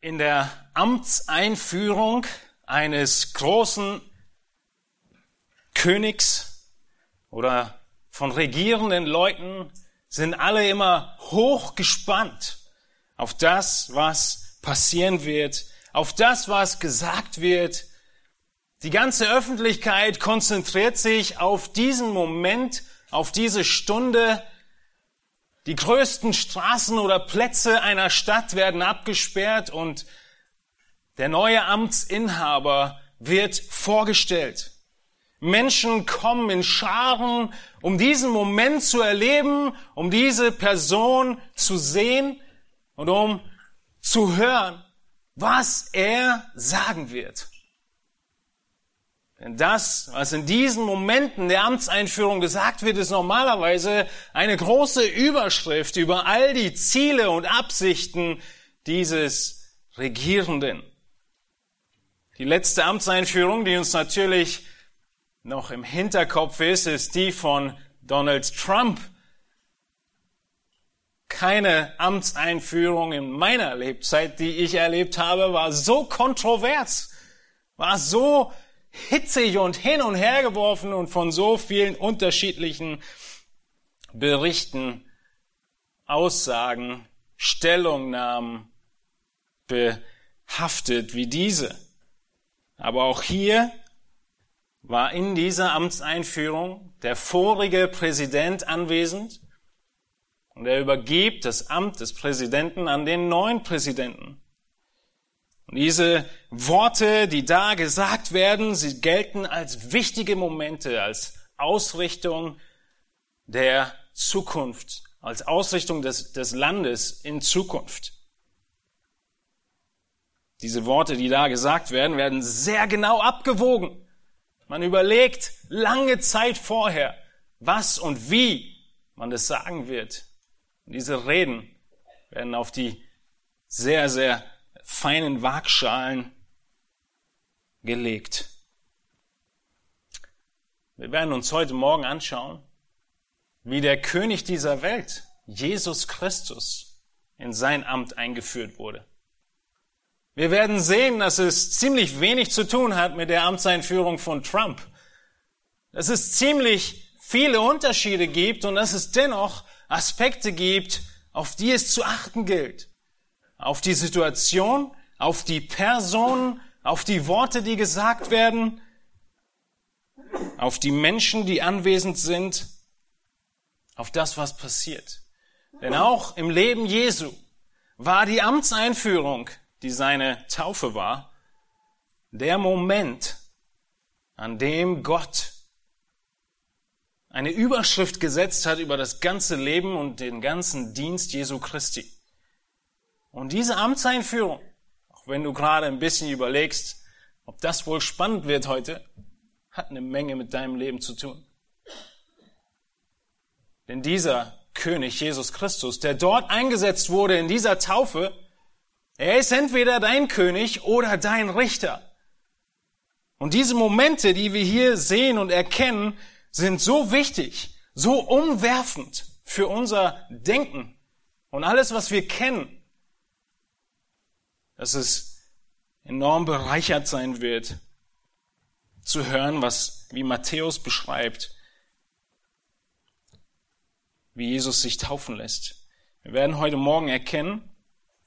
In der Amtseinführung eines großen Königs oder von regierenden Leuten sind alle immer hochgespannt auf das, was passieren wird, auf das, was gesagt wird. Die ganze Öffentlichkeit konzentriert sich auf diesen Moment, auf diese Stunde. Die größten Straßen oder Plätze einer Stadt werden abgesperrt und der neue Amtsinhaber wird vorgestellt. Menschen kommen in Scharen, um diesen Moment zu erleben, um diese Person zu sehen und um zu hören, was er sagen wird. Denn das, was in diesen Momenten der Amtseinführung gesagt wird, ist normalerweise eine große Überschrift über all die Ziele und Absichten dieses Regierenden. Die letzte Amtseinführung, die uns natürlich noch im Hinterkopf ist, ist die von Donald Trump. Keine Amtseinführung in meiner Lebzeit, die ich erlebt habe, war so kontrovers, war so hitzig und hin und her geworfen und von so vielen unterschiedlichen Berichten, Aussagen, Stellungnahmen behaftet wie diese. Aber auch hier war in dieser Amtseinführung der vorige Präsident anwesend und er übergibt das Amt des Präsidenten an den neuen Präsidenten. Und diese Worte, die da gesagt werden, sie gelten als wichtige Momente, als Ausrichtung der Zukunft, als Ausrichtung des, des Landes in Zukunft. Diese Worte, die da gesagt werden, werden sehr genau abgewogen. Man überlegt lange Zeit vorher, was und wie man das sagen wird. Und diese Reden werden auf die sehr, sehr feinen Waagschalen gelegt. Wir werden uns heute Morgen anschauen, wie der König dieser Welt, Jesus Christus, in sein Amt eingeführt wurde. Wir werden sehen, dass es ziemlich wenig zu tun hat mit der Amtseinführung von Trump. Dass es ziemlich viele Unterschiede gibt und dass es dennoch Aspekte gibt, auf die es zu achten gilt. Auf die Situation, auf die Person, auf die Worte, die gesagt werden, auf die Menschen, die anwesend sind, auf das, was passiert. Denn auch im Leben Jesu war die Amtseinführung die seine Taufe war, der Moment, an dem Gott eine Überschrift gesetzt hat über das ganze Leben und den ganzen Dienst Jesu Christi. Und diese Amtseinführung, auch wenn du gerade ein bisschen überlegst, ob das wohl spannend wird heute, hat eine Menge mit deinem Leben zu tun. Denn dieser König Jesus Christus, der dort eingesetzt wurde in dieser Taufe, er ist entweder dein König oder dein Richter. Und diese Momente, die wir hier sehen und erkennen, sind so wichtig, so umwerfend für unser Denken und alles, was wir kennen, dass es enorm bereichert sein wird, zu hören, was, wie Matthäus beschreibt, wie Jesus sich taufen lässt. Wir werden heute Morgen erkennen,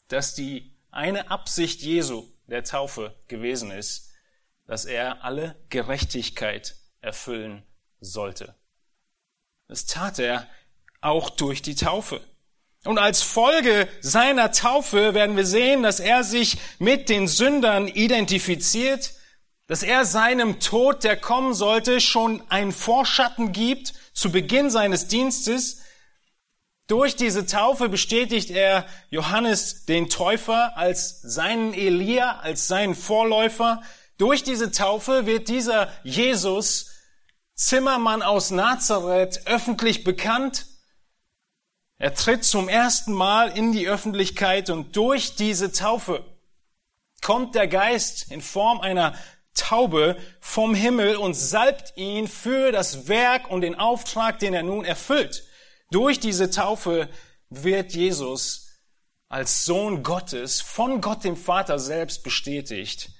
dass die eine Absicht Jesu der Taufe gewesen ist, dass er alle Gerechtigkeit erfüllen sollte. Das tat er auch durch die Taufe. Und als Folge seiner Taufe werden wir sehen, dass er sich mit den Sündern identifiziert, dass er seinem Tod, der kommen sollte, schon einen Vorschatten gibt zu Beginn seines Dienstes, durch diese Taufe bestätigt er Johannes den Täufer als seinen Elia, als seinen Vorläufer. Durch diese Taufe wird dieser Jesus, Zimmermann aus Nazareth, öffentlich bekannt. Er tritt zum ersten Mal in die Öffentlichkeit und durch diese Taufe kommt der Geist in Form einer Taube vom Himmel und salbt ihn für das Werk und den Auftrag, den er nun erfüllt. Durch diese Taufe wird Jesus als Sohn Gottes von Gott dem Vater selbst bestätigt,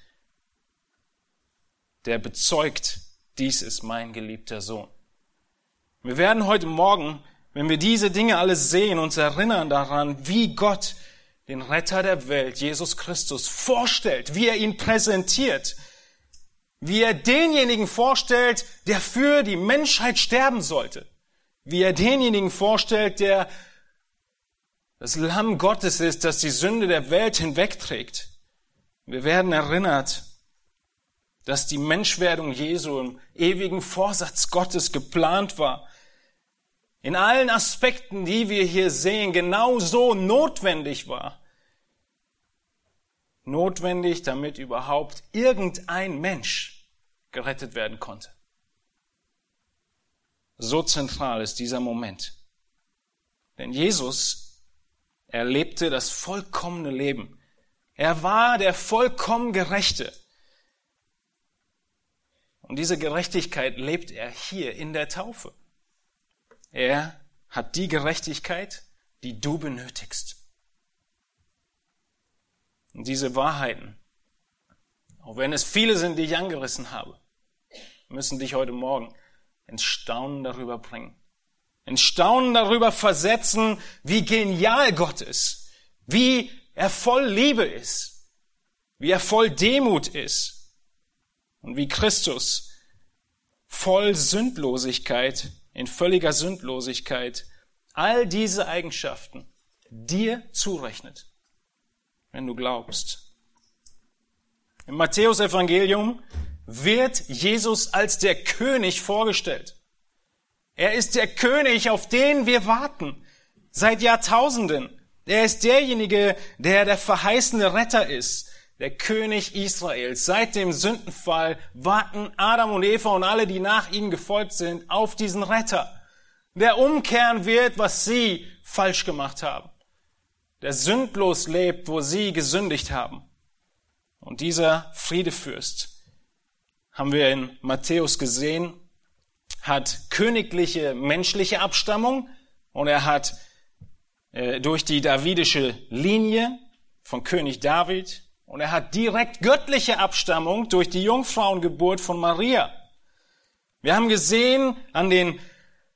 der bezeugt, dies ist mein geliebter Sohn. Wir werden heute Morgen, wenn wir diese Dinge alles sehen, uns erinnern daran, wie Gott den Retter der Welt, Jesus Christus, vorstellt, wie er ihn präsentiert, wie er denjenigen vorstellt, der für die Menschheit sterben sollte, wie er denjenigen vorstellt, der das Lamm Gottes ist, das die Sünde der Welt hinwegträgt. Wir werden erinnert, dass die Menschwerdung Jesu im ewigen Vorsatz Gottes geplant war. In allen Aspekten, die wir hier sehen, genauso notwendig war. Notwendig, damit überhaupt irgendein Mensch gerettet werden konnte. So zentral ist dieser Moment. Denn Jesus erlebte das vollkommene Leben. Er war der vollkommen Gerechte. Und diese Gerechtigkeit lebt er hier in der Taufe. Er hat die Gerechtigkeit, die du benötigst. Und diese Wahrheiten, auch wenn es viele sind, die ich angerissen habe, müssen dich heute Morgen ins Staunen darüber bringen. Ins Staunen darüber versetzen, wie genial Gott ist, wie er voll Liebe ist, wie er voll Demut ist und wie Christus voll Sündlosigkeit, in völliger Sündlosigkeit, all diese Eigenschaften dir zurechnet, wenn du glaubst. Im Matthäus Evangelium wird Jesus als der König vorgestellt. Er ist der König, auf den wir warten, seit Jahrtausenden. Er ist derjenige, der der verheißene Retter ist, der König Israels. Seit dem Sündenfall warten Adam und Eva und alle, die nach ihnen gefolgt sind, auf diesen Retter, der umkehren wird, was sie falsch gemacht haben, der sündlos lebt, wo sie gesündigt haben. Und dieser Friedefürst, haben wir in Matthäus gesehen, hat königliche menschliche Abstammung und er hat äh, durch die davidische Linie von König David und er hat direkt göttliche Abstammung durch die Jungfrauengeburt von Maria. Wir haben gesehen an den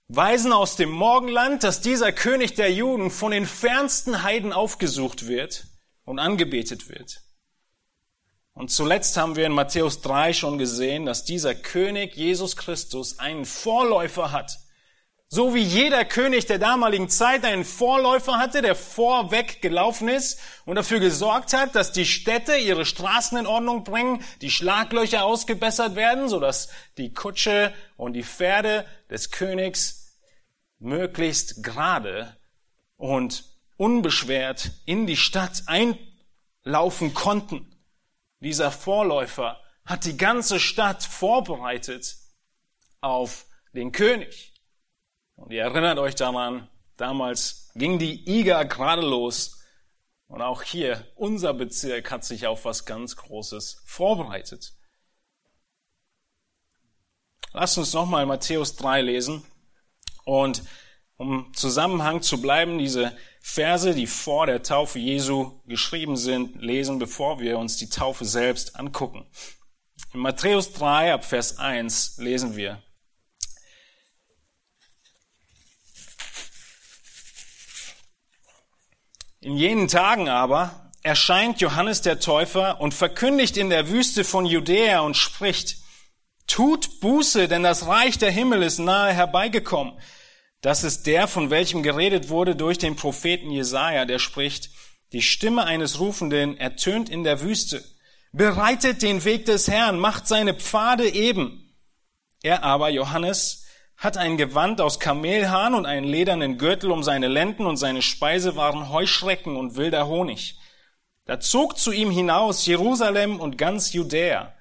Weisen aus dem Morgenland, dass dieser König der Juden von den fernsten Heiden aufgesucht wird und angebetet wird. Und zuletzt haben wir in Matthäus 3 schon gesehen, dass dieser König Jesus Christus einen Vorläufer hat. So wie jeder König der damaligen Zeit einen Vorläufer hatte, der vorweg gelaufen ist und dafür gesorgt hat, dass die Städte ihre Straßen in Ordnung bringen, die Schlaglöcher ausgebessert werden, sodass die Kutsche und die Pferde des Königs möglichst gerade und unbeschwert in die Stadt einlaufen konnten. Dieser Vorläufer hat die ganze Stadt vorbereitet auf den König. Und ihr erinnert euch daran, damals ging die IGA gerade los. Und auch hier, unser Bezirk hat sich auf was ganz Großes vorbereitet. Lasst uns nochmal Matthäus 3 lesen. Und um Zusammenhang zu bleiben, diese Verse, die vor der Taufe Jesu geschrieben sind, lesen, bevor wir uns die Taufe selbst angucken. In Matthäus 3 ab Vers 1 lesen wir, In jenen Tagen aber erscheint Johannes der Täufer und verkündigt in der Wüste von Judäa und spricht, Tut Buße, denn das Reich der Himmel ist nahe herbeigekommen. Das ist der, von welchem geredet wurde durch den Propheten Jesaja, der spricht, die Stimme eines Rufenden ertönt in der Wüste. Bereitet den Weg des Herrn, macht seine Pfade eben. Er aber, Johannes, hat ein Gewand aus Kamelhahn und einen ledernen Gürtel um seine Lenden und seine Speise waren Heuschrecken und wilder Honig. Da zog zu ihm hinaus Jerusalem und ganz Judäa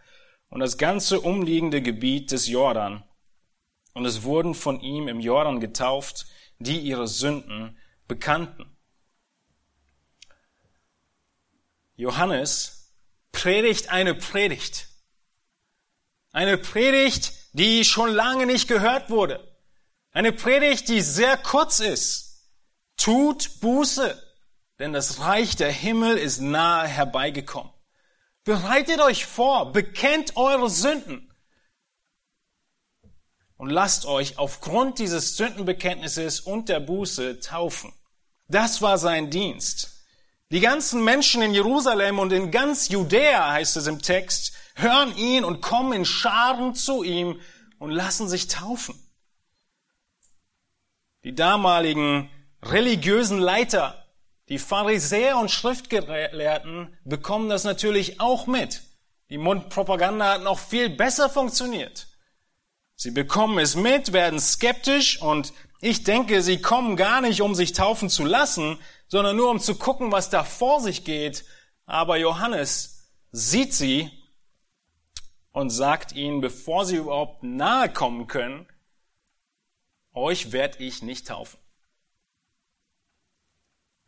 und das ganze umliegende Gebiet des Jordan. Und es wurden von ihm im Jordan getauft, die ihre Sünden bekannten. Johannes predigt eine Predigt. Eine Predigt, die schon lange nicht gehört wurde. Eine Predigt, die sehr kurz ist. Tut Buße. denn das Reich der Himmel ist nahe herbeigekommen. Bereitet euch vor, bekennt eure Sünden und lasst euch aufgrund dieses Sündenbekenntnisses und der Buße taufen. Das war sein Dienst. Die ganzen Menschen in Jerusalem und in ganz Judäa, heißt es im Text, hören ihn und kommen in Scharen zu ihm und lassen sich taufen. Die damaligen religiösen Leiter, die Pharisäer und Schriftgelehrten bekommen das natürlich auch mit. Die Mundpropaganda hat noch viel besser funktioniert. Sie bekommen es mit, werden skeptisch und ich denke, sie kommen gar nicht, um sich taufen zu lassen, sondern nur um zu gucken, was da vor sich geht. Aber Johannes sieht sie und sagt ihnen, bevor sie überhaupt nahe kommen können, euch werde ich nicht taufen.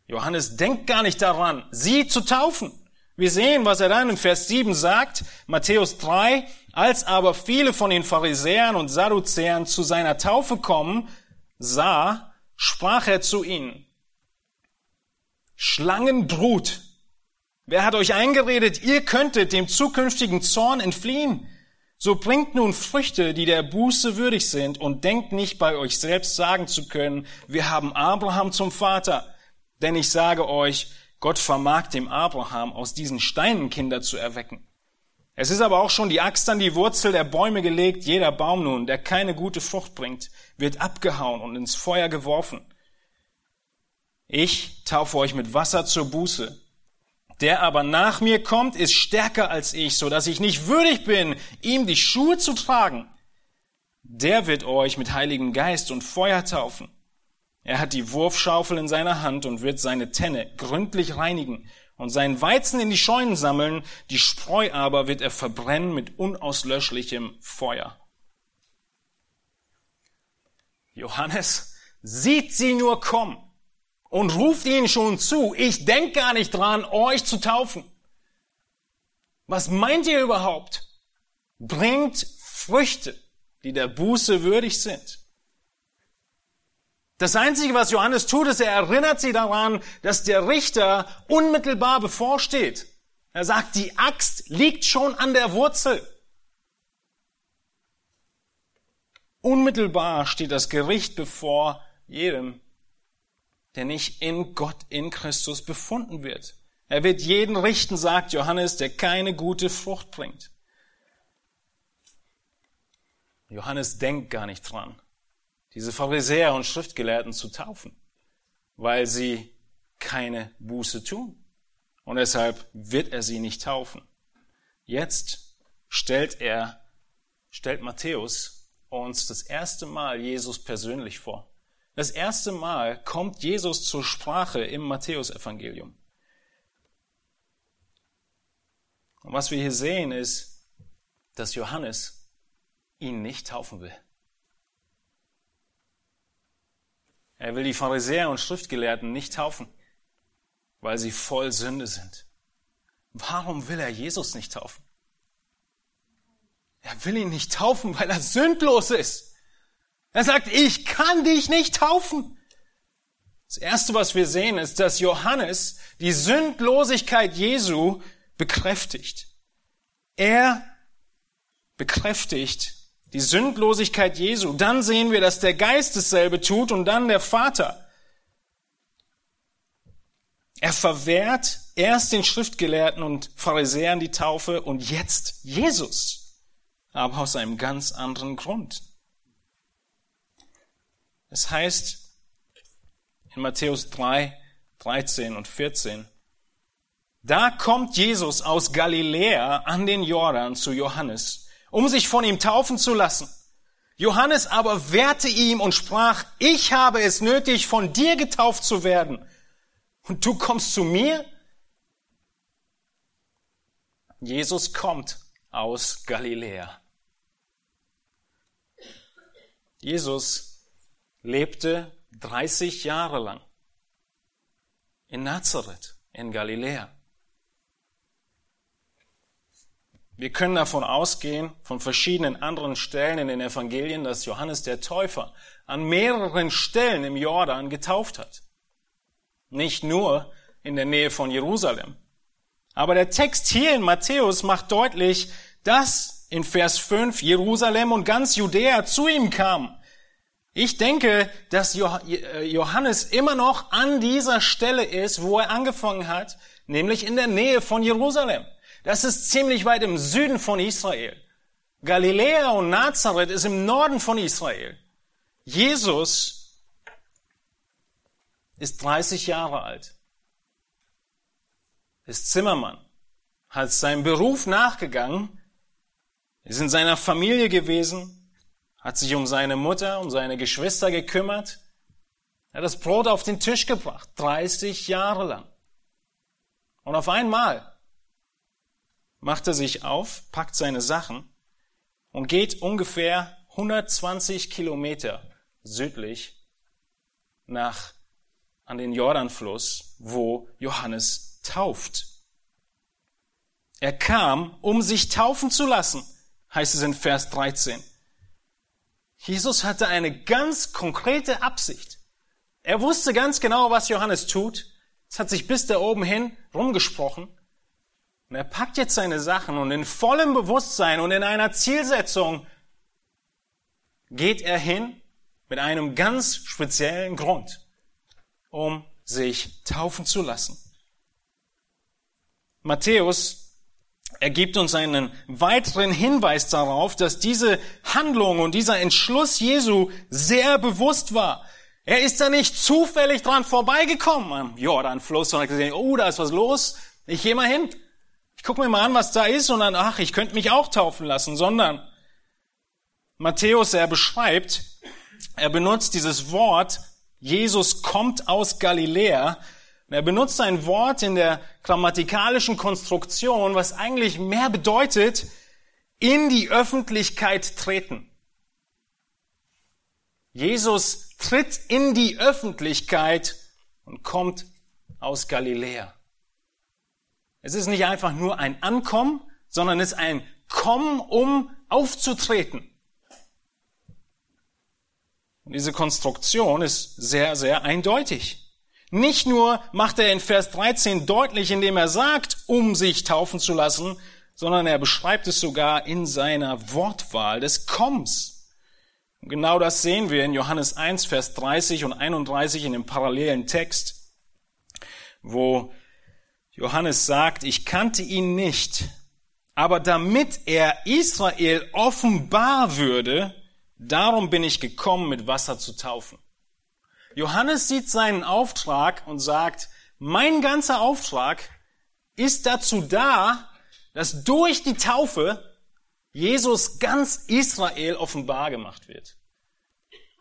Johannes denkt gar nicht daran, sie zu taufen. Wir sehen, was er dann in Vers 7 sagt, Matthäus 3, als aber viele von den Pharisäern und Sadduzäern zu seiner Taufe kommen, sah, sprach er zu ihnen, Schlangenbrut, wer hat euch eingeredet, ihr könntet dem zukünftigen Zorn entfliehen? So bringt nun Früchte, die der Buße würdig sind, und denkt nicht bei euch selbst sagen zu können, wir haben Abraham zum Vater. Denn ich sage euch, Gott vermag dem Abraham aus diesen Steinen Kinder zu erwecken. Es ist aber auch schon die Axt an die Wurzel der Bäume gelegt. Jeder Baum nun, der keine gute Frucht bringt, wird abgehauen und ins Feuer geworfen. Ich taufe euch mit Wasser zur Buße. Der aber nach mir kommt, ist stärker als ich, so dass ich nicht würdig bin, ihm die Schuhe zu tragen. Der wird euch mit Heiligen Geist und Feuer taufen. Er hat die Wurfschaufel in seiner Hand und wird seine Tenne gründlich reinigen und seinen Weizen in die Scheunen sammeln, die Spreu aber wird er verbrennen mit unauslöschlichem Feuer. Johannes sieht sie nur kommen und ruft ihnen schon zu, ich denk gar nicht dran, euch zu taufen. Was meint ihr überhaupt? Bringt Früchte, die der Buße würdig sind. Das Einzige, was Johannes tut, ist, er erinnert sie daran, dass der Richter unmittelbar bevorsteht. Er sagt, die Axt liegt schon an der Wurzel. Unmittelbar steht das Gericht bevor jedem, der nicht in Gott, in Christus befunden wird. Er wird jeden richten, sagt Johannes, der keine gute Frucht bringt. Johannes denkt gar nicht dran diese Pharisäer und Schriftgelehrten zu taufen, weil sie keine Buße tun. Und deshalb wird er sie nicht taufen. Jetzt stellt er, stellt Matthäus uns das erste Mal Jesus persönlich vor. Das erste Mal kommt Jesus zur Sprache im Matthäusevangelium. Und was wir hier sehen ist, dass Johannes ihn nicht taufen will. Er will die Pharisäer und Schriftgelehrten nicht taufen, weil sie voll Sünde sind. Warum will er Jesus nicht taufen? Er will ihn nicht taufen, weil er sündlos ist. Er sagt, ich kann dich nicht taufen. Das Erste, was wir sehen, ist, dass Johannes die Sündlosigkeit Jesu bekräftigt. Er bekräftigt die Sündlosigkeit Jesu. Dann sehen wir, dass der Geist dasselbe tut und dann der Vater. Er verwehrt erst den Schriftgelehrten und Pharisäern die Taufe und jetzt Jesus. Aber aus einem ganz anderen Grund. Es heißt in Matthäus 3, 13 und 14, da kommt Jesus aus Galiläa an den Jordan zu Johannes um sich von ihm taufen zu lassen. Johannes aber wehrte ihm und sprach, ich habe es nötig, von dir getauft zu werden. Und du kommst zu mir? Jesus kommt aus Galiläa. Jesus lebte 30 Jahre lang in Nazareth in Galiläa. Wir können davon ausgehen, von verschiedenen anderen Stellen in den Evangelien, dass Johannes der Täufer an mehreren Stellen im Jordan getauft hat. Nicht nur in der Nähe von Jerusalem. Aber der Text hier in Matthäus macht deutlich, dass in Vers 5 Jerusalem und ganz Judäa zu ihm kam. Ich denke, dass äh, Johannes immer noch an dieser Stelle ist, wo er angefangen hat, nämlich in der Nähe von Jerusalem. Das ist ziemlich weit im Süden von Israel. Galiläa und Nazareth ist im Norden von Israel. Jesus ist 30 Jahre alt, ist Zimmermann, hat seinem Beruf nachgegangen, ist in seiner Familie gewesen, hat sich um seine Mutter, um seine Geschwister gekümmert, hat das Brot auf den Tisch gebracht, 30 Jahre lang. Und auf einmal macht er sich auf, packt seine Sachen und geht ungefähr 120 Kilometer südlich nach an den Jordanfluss, wo Johannes tauft. Er kam, um sich taufen zu lassen, heißt es in Vers 13. Jesus hatte eine ganz konkrete Absicht. Er wusste ganz genau, was Johannes tut. Es hat sich bis da oben hin rumgesprochen. Und er packt jetzt seine Sachen und in vollem Bewusstsein und in einer Zielsetzung geht er hin mit einem ganz speziellen Grund, um sich taufen zu lassen. Matthäus er gibt uns einen weiteren Hinweis darauf, dass diese Handlung und dieser Entschluss Jesu sehr bewusst war. Er ist da nicht zufällig dran vorbeigekommen am Jordanfluss und hat gesehen, oh, da ist was los, ich gehe mal hin. Ich gucke mir mal an, was da ist und dann, ach, ich könnte mich auch taufen lassen, sondern Matthäus, er beschreibt, er benutzt dieses Wort, Jesus kommt aus Galiläa. Er benutzt ein Wort in der grammatikalischen Konstruktion, was eigentlich mehr bedeutet, in die Öffentlichkeit treten. Jesus tritt in die Öffentlichkeit und kommt aus Galiläa. Es ist nicht einfach nur ein Ankommen, sondern es ist ein Kommen, um aufzutreten. Und diese Konstruktion ist sehr, sehr eindeutig. Nicht nur macht er in Vers 13 deutlich, indem er sagt, um sich taufen zu lassen, sondern er beschreibt es sogar in seiner Wortwahl des Kommens. Und genau das sehen wir in Johannes 1, Vers 30 und 31 in dem parallelen Text, wo Johannes sagt, ich kannte ihn nicht, aber damit er Israel offenbar würde, darum bin ich gekommen, mit Wasser zu taufen. Johannes sieht seinen Auftrag und sagt, mein ganzer Auftrag ist dazu da, dass durch die Taufe Jesus ganz Israel offenbar gemacht wird.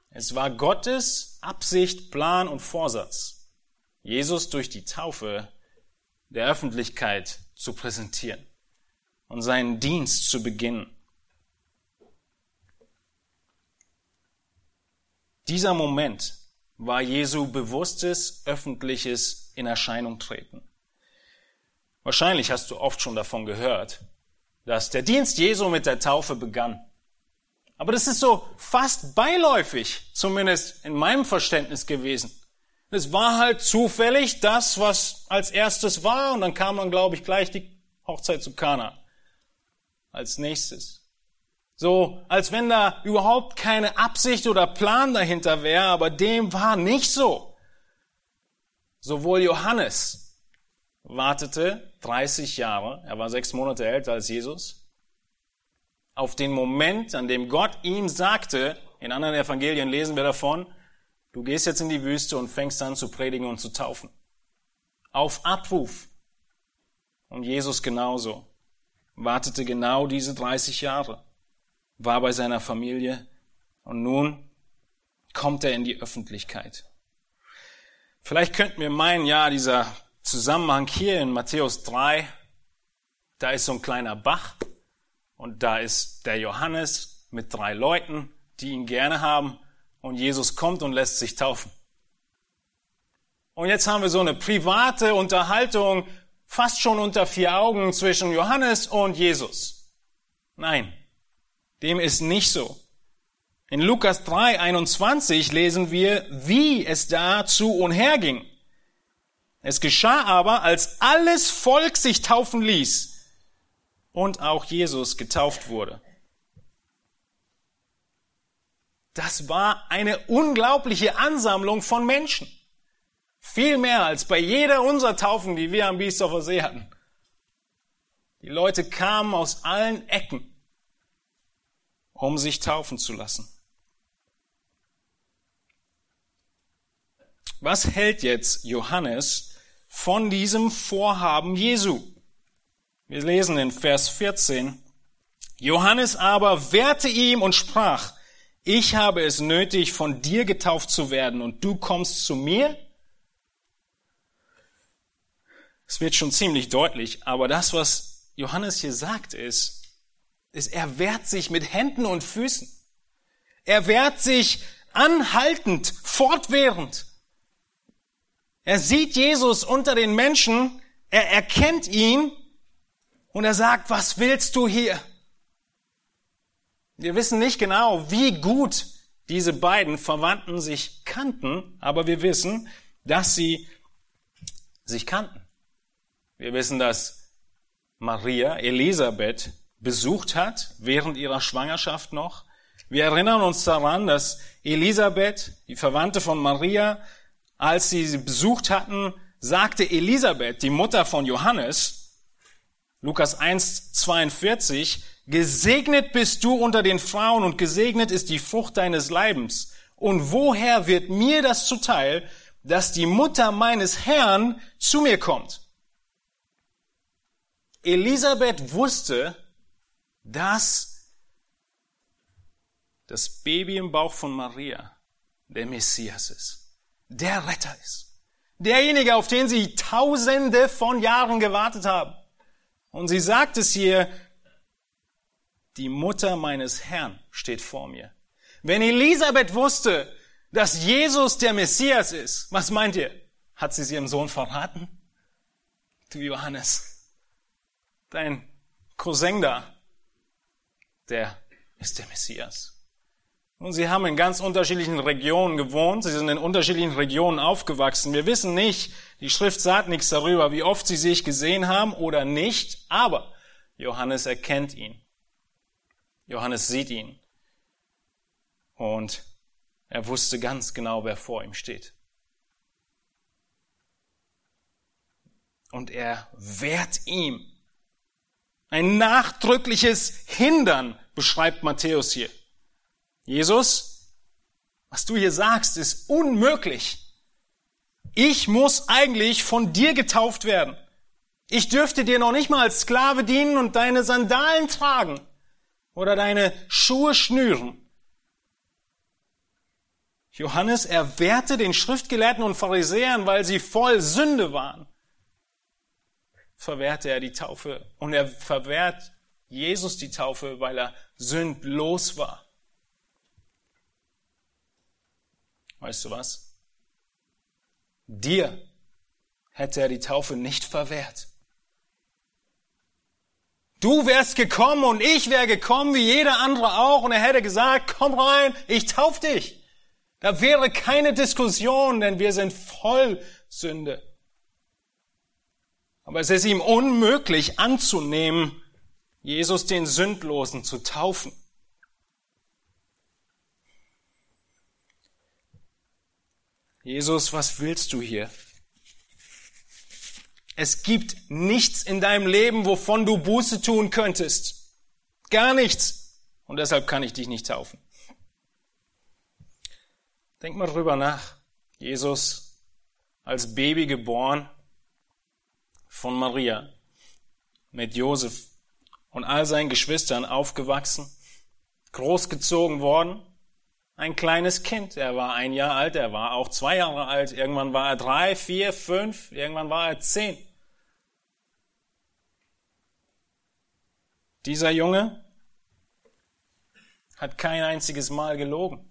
Es war Gottes Absicht, Plan und Vorsatz, Jesus durch die Taufe der Öffentlichkeit zu präsentieren und seinen Dienst zu beginnen. Dieser Moment war Jesu bewusstes öffentliches in Erscheinung treten. Wahrscheinlich hast du oft schon davon gehört, dass der Dienst Jesu mit der Taufe begann. Aber das ist so fast beiläufig, zumindest in meinem Verständnis gewesen. Es war halt zufällig das, was als erstes war, und dann kam dann, glaube ich, gleich die Hochzeit zu Kana als nächstes. So, als wenn da überhaupt keine Absicht oder Plan dahinter wäre, aber dem war nicht so. Sowohl Johannes wartete 30 Jahre, er war sechs Monate älter als Jesus, auf den Moment, an dem Gott ihm sagte, in anderen Evangelien lesen wir davon, du gehst jetzt in die Wüste und fängst an zu predigen und zu taufen. Auf Abruf. Und Jesus genauso, wartete genau diese 30 Jahre war bei seiner Familie und nun kommt er in die Öffentlichkeit. Vielleicht könnten wir meinen, ja, dieser Zusammenhang hier in Matthäus 3, da ist so ein kleiner Bach und da ist der Johannes mit drei Leuten, die ihn gerne haben und Jesus kommt und lässt sich taufen. Und jetzt haben wir so eine private Unterhaltung fast schon unter vier Augen zwischen Johannes und Jesus. Nein, dem ist nicht so. In Lukas 3, 21 lesen wir, wie es da zu und her ging. Es geschah aber, als alles Volk sich taufen ließ und auch Jesus getauft wurde. Das war eine unglaubliche Ansammlung von Menschen. Viel mehr als bei jeder unserer Taufen, die wir am Biesdorfer See hatten. Die Leute kamen aus allen Ecken, um sich taufen zu lassen. Was hält jetzt Johannes von diesem Vorhaben Jesu? Wir lesen in Vers 14. Johannes aber wehrte ihm und sprach, ich habe es nötig, von dir getauft zu werden und du kommst zu mir? Es wird schon ziemlich deutlich, aber das, was Johannes hier sagt, ist, ist, er wehrt sich mit Händen und Füßen. Er wehrt sich anhaltend, fortwährend. Er sieht Jesus unter den Menschen, er erkennt ihn und er sagt, was willst du hier? Wir wissen nicht genau, wie gut diese beiden Verwandten sich kannten, aber wir wissen, dass sie sich kannten. Wir wissen, dass Maria Elisabeth besucht hat während ihrer Schwangerschaft noch. Wir erinnern uns daran, dass Elisabeth, die Verwandte von Maria, als sie sie besucht hatten, sagte Elisabeth, die Mutter von Johannes, Lukas 1, 42, Gesegnet bist du unter den Frauen und gesegnet ist die Frucht deines Leibens. Und woher wird mir das zuteil, dass die Mutter meines Herrn zu mir kommt? Elisabeth wusste, dass das Baby im Bauch von Maria der Messias ist, der Retter ist, derjenige, auf den sie tausende von Jahren gewartet haben. Und sie sagt es hier die Mutter meines Herrn steht vor mir. Wenn Elisabeth wusste, dass Jesus der Messias ist, was meint ihr? Hat sie es ihrem Sohn verraten? Du Johannes, dein Cousin da, der ist der Messias. Und sie haben in ganz unterschiedlichen Regionen gewohnt, sie sind in unterschiedlichen Regionen aufgewachsen. Wir wissen nicht, die Schrift sagt nichts darüber, wie oft sie sich gesehen haben oder nicht, aber Johannes erkennt ihn. Johannes sieht ihn und er wusste ganz genau, wer vor ihm steht. Und er wehrt ihm. Ein nachdrückliches Hindern beschreibt Matthäus hier. Jesus, was du hier sagst, ist unmöglich. Ich muss eigentlich von dir getauft werden. Ich dürfte dir noch nicht mal als Sklave dienen und deine Sandalen tragen oder deine Schuhe schnüren. Johannes erwehrte den Schriftgelehrten und Pharisäern, weil sie voll Sünde waren. Verwehrte er die Taufe und er verwehrt Jesus die Taufe, weil er sündlos war. Weißt du was? Dir hätte er die Taufe nicht verwehrt. Du wärst gekommen und ich wäre gekommen, wie jeder andere auch, und er hätte gesagt, komm rein, ich tauf dich. Da wäre keine Diskussion, denn wir sind voll Sünde. Aber es ist ihm unmöglich anzunehmen, Jesus den Sündlosen zu taufen. Jesus, was willst du hier? Es gibt nichts in deinem Leben, wovon du Buße tun könntest. Gar nichts. Und deshalb kann ich dich nicht taufen. Denk mal drüber nach. Jesus als Baby geboren von Maria mit Josef und all seinen Geschwistern aufgewachsen, großgezogen worden, ein kleines Kind. Er war ein Jahr alt, er war auch zwei Jahre alt, irgendwann war er drei, vier, fünf, irgendwann war er zehn. Dieser Junge hat kein einziges Mal gelogen.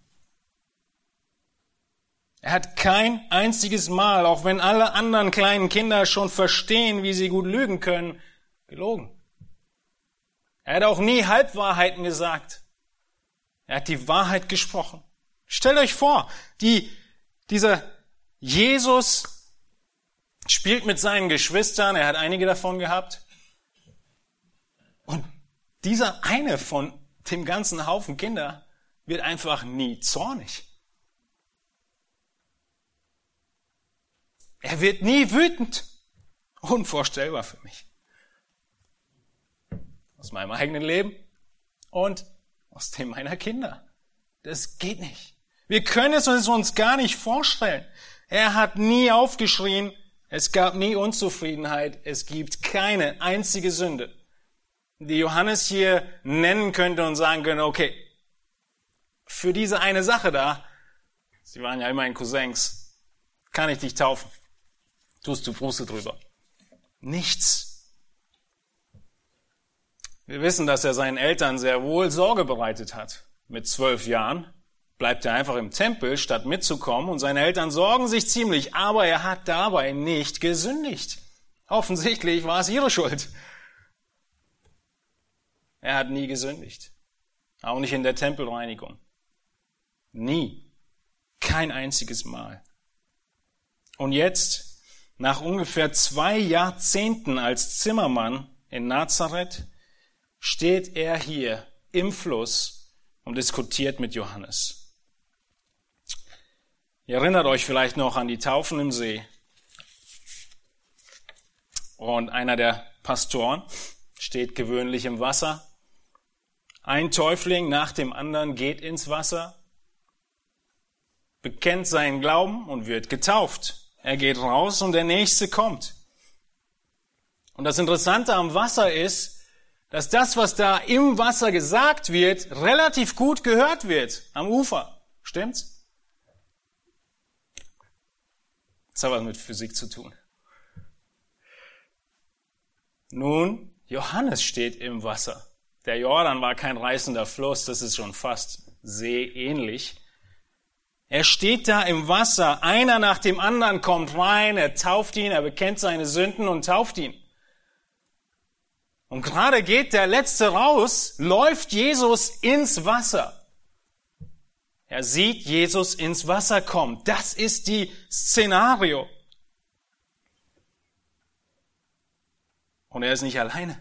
Er hat kein einziges Mal, auch wenn alle anderen kleinen Kinder schon verstehen, wie sie gut lügen können, gelogen. Er hat auch nie Halbwahrheiten gesagt. Er hat die Wahrheit gesprochen. Stellt euch vor, die, dieser Jesus spielt mit seinen Geschwistern, er hat einige davon gehabt. Und dieser eine von dem ganzen Haufen Kinder wird einfach nie zornig. Er wird nie wütend. Unvorstellbar für mich. Aus meinem eigenen Leben und aus dem meiner Kinder. Das geht nicht. Wir können es uns gar nicht vorstellen. Er hat nie aufgeschrien, es gab nie Unzufriedenheit, es gibt keine einzige Sünde, die Johannes hier nennen könnte und sagen könnte, okay, für diese eine Sache da, sie waren ja immerhin Cousins, kann ich dich taufen. Tust du Buße drüber. Nichts. Wir wissen, dass er seinen Eltern sehr wohl Sorge bereitet hat. Mit zwölf Jahren bleibt er einfach im Tempel, statt mitzukommen, und seine Eltern sorgen sich ziemlich, aber er hat dabei nicht gesündigt. Offensichtlich war es ihre Schuld. Er hat nie gesündigt. Auch nicht in der Tempelreinigung. Nie. Kein einziges Mal. Und jetzt, nach ungefähr zwei Jahrzehnten als Zimmermann in Nazareth, steht er hier im Fluss und diskutiert mit Johannes. Ihr erinnert euch vielleicht noch an die Taufen im See. Und einer der Pastoren steht gewöhnlich im Wasser. Ein Täufling nach dem anderen geht ins Wasser, bekennt seinen Glauben und wird getauft. Er geht raus und der nächste kommt. Und das Interessante am Wasser ist, dass das, was da im Wasser gesagt wird, relativ gut gehört wird am Ufer. Stimmt's? Das hat was mit Physik zu tun. Nun, Johannes steht im Wasser. Der Jordan war kein reißender Fluss, das ist schon fast seeähnlich. Er steht da im Wasser, einer nach dem anderen kommt rein, er tauft ihn, er bekennt seine Sünden und tauft ihn. Und gerade geht der Letzte raus, läuft Jesus ins Wasser. Er sieht Jesus ins Wasser kommen. Das ist die Szenario. Und er ist nicht alleine.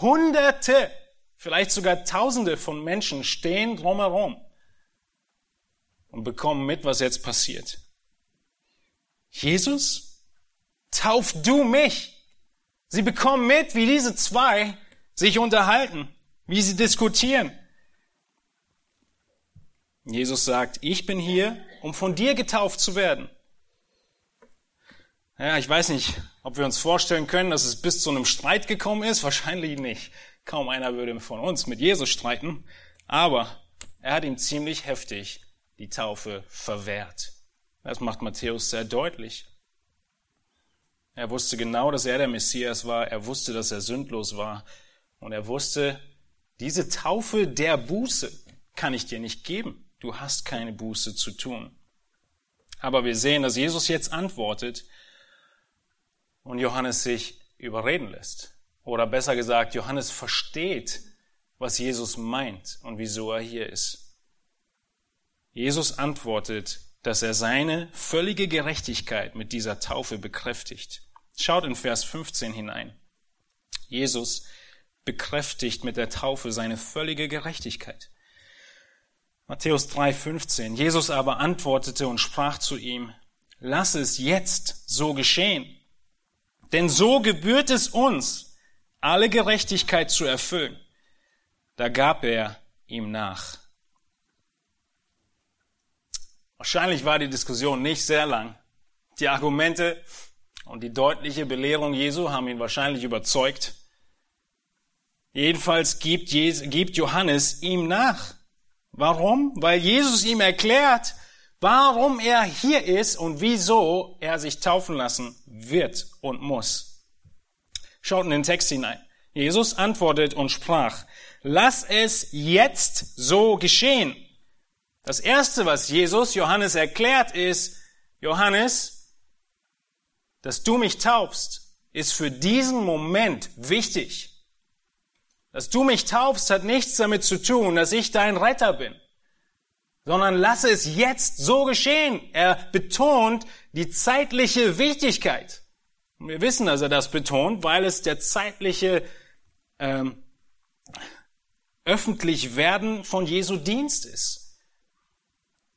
Hunderte, vielleicht sogar Tausende von Menschen stehen drumherum und bekommen mit, was jetzt passiert. Jesus, tauf du mich. Sie bekommen mit, wie diese zwei sich unterhalten, wie sie diskutieren. Jesus sagt, ich bin hier, um von dir getauft zu werden. Ja, ich weiß nicht, ob wir uns vorstellen können, dass es bis zu einem Streit gekommen ist. Wahrscheinlich nicht. Kaum einer würde von uns mit Jesus streiten. Aber er hat ihm ziemlich heftig die Taufe verwehrt. Das macht Matthäus sehr deutlich. Er wusste genau, dass er der Messias war. Er wusste, dass er sündlos war. Und er wusste, diese Taufe der Buße kann ich dir nicht geben du hast keine Buße zu tun. Aber wir sehen, dass Jesus jetzt antwortet und Johannes sich überreden lässt. Oder besser gesagt, Johannes versteht, was Jesus meint und wieso er hier ist. Jesus antwortet, dass er seine völlige Gerechtigkeit mit dieser Taufe bekräftigt. Schaut in Vers 15 hinein. Jesus bekräftigt mit der Taufe seine völlige Gerechtigkeit. Matthäus 3:15. Jesus aber antwortete und sprach zu ihm, lass es jetzt so geschehen. Denn so gebührt es uns, alle Gerechtigkeit zu erfüllen. Da gab er ihm nach. Wahrscheinlich war die Diskussion nicht sehr lang. Die Argumente und die deutliche Belehrung Jesu haben ihn wahrscheinlich überzeugt. Jedenfalls gibt, Johannes ihm nach. Warum? Weil Jesus ihm erklärt, warum er hier ist und wieso er sich taufen lassen wird und muss. Schaut in den Text hinein. Jesus antwortet und sprach, lass es jetzt so geschehen. Das erste, was Jesus Johannes erklärt, ist, Johannes, dass du mich taufst, ist für diesen Moment wichtig. Dass du mich taufst, hat nichts damit zu tun, dass ich dein Retter bin, sondern lasse es jetzt so geschehen. Er betont die zeitliche Wichtigkeit. Und wir wissen, dass er das betont, weil es der zeitliche ähm, öffentlich werden von Jesu Dienst ist.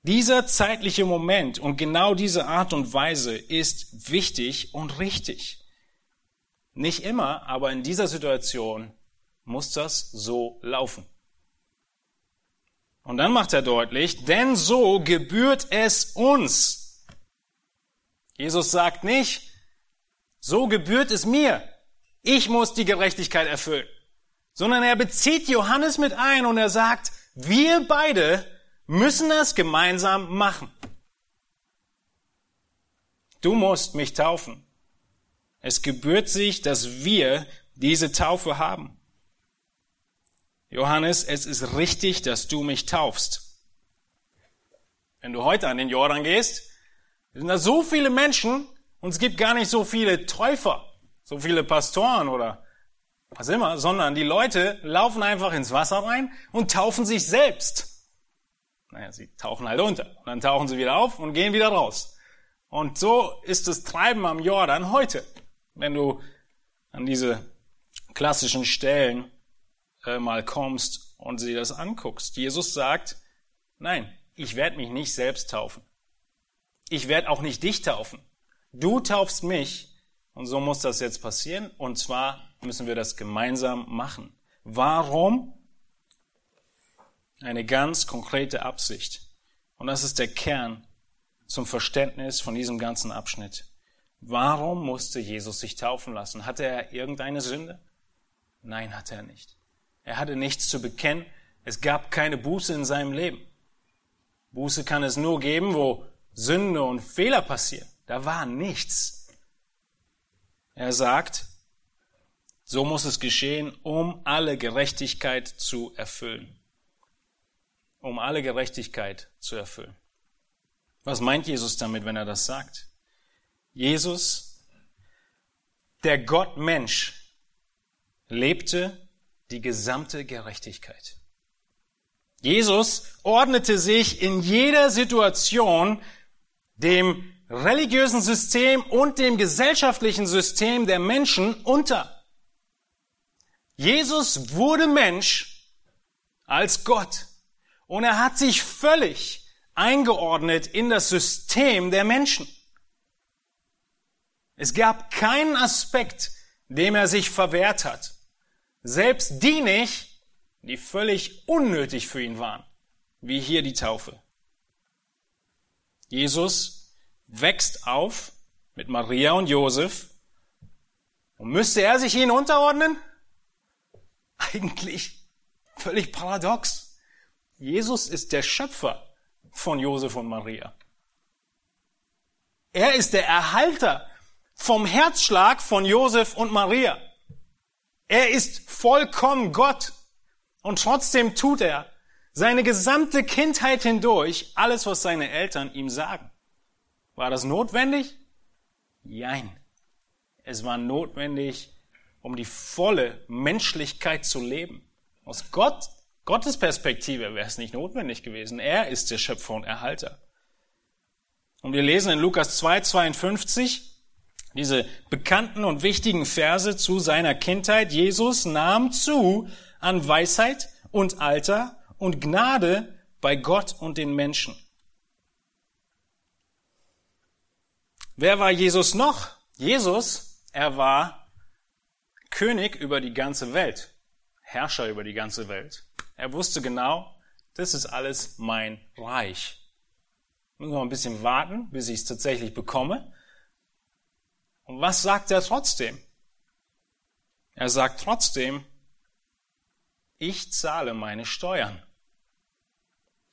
Dieser zeitliche Moment und genau diese Art und Weise ist wichtig und richtig. Nicht immer, aber in dieser Situation muss das so laufen. Und dann macht er deutlich, denn so gebührt es uns. Jesus sagt nicht, so gebührt es mir. Ich muss die Gerechtigkeit erfüllen. Sondern er bezieht Johannes mit ein und er sagt, wir beide müssen das gemeinsam machen. Du musst mich taufen. Es gebührt sich, dass wir diese Taufe haben. Johannes, es ist richtig, dass du mich taufst. Wenn du heute an den Jordan gehst, sind da so viele Menschen und es gibt gar nicht so viele Täufer, so viele Pastoren oder was immer, sondern die Leute laufen einfach ins Wasser rein und taufen sich selbst. Naja, sie tauchen halt unter. Und dann tauchen sie wieder auf und gehen wieder raus. Und so ist das Treiben am Jordan heute. Wenn du an diese klassischen Stellen äh, mal kommst und sie das anguckst. Jesus sagt, nein, ich werde mich nicht selbst taufen. Ich werde auch nicht dich taufen. Du taufst mich und so muss das jetzt passieren und zwar müssen wir das gemeinsam machen. Warum? Eine ganz konkrete Absicht. Und das ist der Kern zum Verständnis von diesem ganzen Abschnitt. Warum musste Jesus sich taufen lassen? Hatte er irgendeine Sünde? Nein, hatte er nicht. Er hatte nichts zu bekennen. Es gab keine Buße in seinem Leben. Buße kann es nur geben, wo Sünde und Fehler passieren. Da war nichts. Er sagt, so muss es geschehen, um alle Gerechtigkeit zu erfüllen. Um alle Gerechtigkeit zu erfüllen. Was meint Jesus damit, wenn er das sagt? Jesus, der Gott Mensch, lebte die gesamte Gerechtigkeit. Jesus ordnete sich in jeder Situation dem religiösen System und dem gesellschaftlichen System der Menschen unter. Jesus wurde Mensch als Gott und er hat sich völlig eingeordnet in das System der Menschen. Es gab keinen Aspekt, dem er sich verwehrt hat. Selbst die nicht, die völlig unnötig für ihn waren, wie hier die Taufe. Jesus wächst auf mit Maria und Josef. Und müsste er sich ihnen unterordnen? Eigentlich völlig paradox. Jesus ist der Schöpfer von Josef und Maria. Er ist der Erhalter vom Herzschlag von Josef und Maria. Er ist vollkommen Gott. Und trotzdem tut er seine gesamte Kindheit hindurch alles, was seine Eltern ihm sagen. War das notwendig? Nein. Es war notwendig, um die volle Menschlichkeit zu leben. Aus Gott, Gottes Perspektive wäre es nicht notwendig gewesen. Er ist der Schöpfer und Erhalter. Und wir lesen in Lukas 2, 52, diese bekannten und wichtigen Verse zu seiner Kindheit. Jesus nahm zu an Weisheit und Alter und Gnade bei Gott und den Menschen. Wer war Jesus noch? Jesus, er war König über die ganze Welt, Herrscher über die ganze Welt. Er wusste genau, das ist alles mein Reich. Ich muss noch ein bisschen warten, bis ich es tatsächlich bekomme. Und was sagt er trotzdem? Er sagt trotzdem, ich zahle meine Steuern.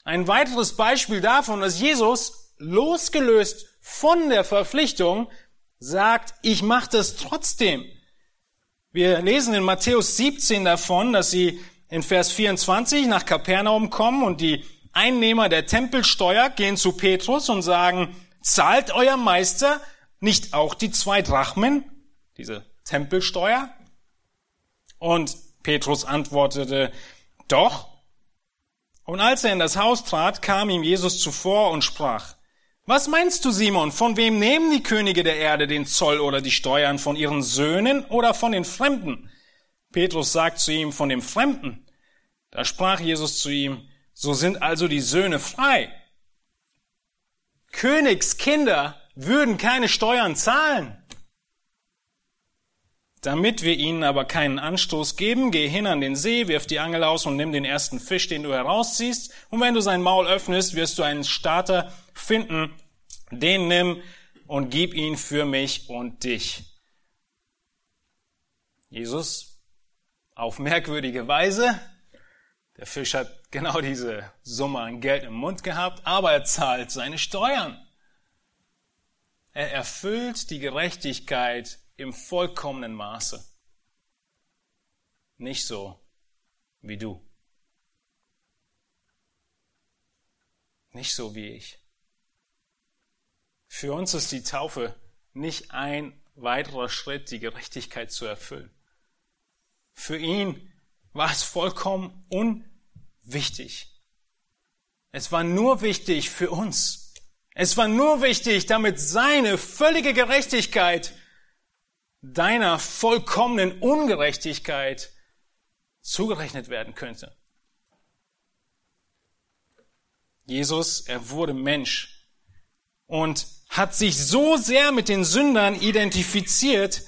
Ein weiteres Beispiel davon, dass Jesus losgelöst von der Verpflichtung sagt, ich mache das trotzdem. Wir lesen in Matthäus 17 davon, dass sie in Vers 24 nach Kapernaum kommen und die Einnehmer der Tempelsteuer gehen zu Petrus und sagen, zahlt euer Meister nicht auch die zwei Drachmen, diese Und als er in das Haus trat, kam ihm Jesus zuvor und sprach, was meinst du, Simon, von wem nehmen die Könige der Erde den Zoll oder die Steuern, von ihren Söhnen oder von den Fremden? Petrus sagt zu ihm, von dem Fremden. Da sprach Jesus zu ihm, so sind also die Söhne frei. Königskinder würden keine Steuern zahlen. Damit wir ihnen aber keinen Anstoß geben, geh hin an den See, wirf die Angel aus und nimm den ersten Fisch, den du herausziehst. Und wenn du sein Maul öffnest, wirst du einen Starter finden. Den nimm und gib ihn für mich und dich. Jesus, auf merkwürdige Weise, der Fisch hat genau diese Summe an Geld im Mund gehabt, aber er zahlt seine Steuern. Er erfüllt die Gerechtigkeit im vollkommenen Maße. Nicht so wie du. Nicht so wie ich. Für uns ist die Taufe nicht ein weiterer Schritt, die Gerechtigkeit zu erfüllen. Für ihn war es vollkommen unwichtig. Es war nur wichtig für uns. Es war nur wichtig, damit seine völlige Gerechtigkeit deiner vollkommenen Ungerechtigkeit zugerechnet werden könnte. Jesus, er wurde Mensch und hat sich so sehr mit den Sündern identifiziert,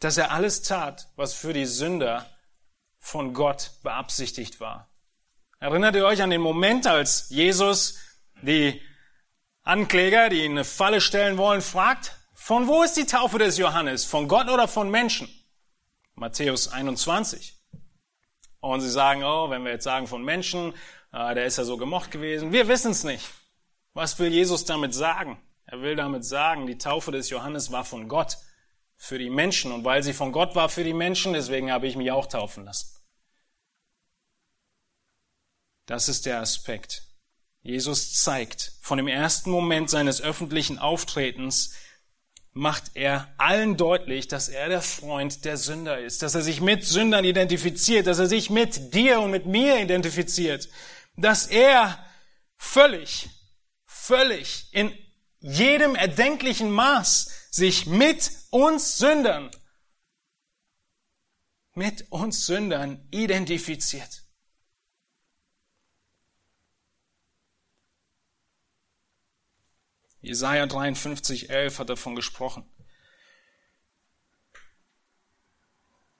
dass er alles tat, was für die Sünder von Gott beabsichtigt war. Erinnert ihr euch an den Moment, als Jesus die Ankläger, die ihn eine Falle stellen wollen, fragt, von wo ist die Taufe des Johannes? Von Gott oder von Menschen? Matthäus 21. Und sie sagen, oh, wenn wir jetzt sagen von Menschen, äh, der ist ja so gemocht gewesen. Wir wissen es nicht. Was will Jesus damit sagen? Er will damit sagen, die Taufe des Johannes war von Gott für die Menschen. Und weil sie von Gott war für die Menschen, deswegen habe ich mich auch taufen lassen. Das ist der Aspekt. Jesus zeigt von dem ersten Moment seines öffentlichen Auftretens, macht er allen deutlich, dass er der Freund der Sünder ist, dass er sich mit Sündern identifiziert, dass er sich mit dir und mit mir identifiziert, dass er völlig, völlig in jedem erdenklichen Maß sich mit uns Sündern, mit uns Sündern identifiziert. Jesaja 53, 11 hat davon gesprochen.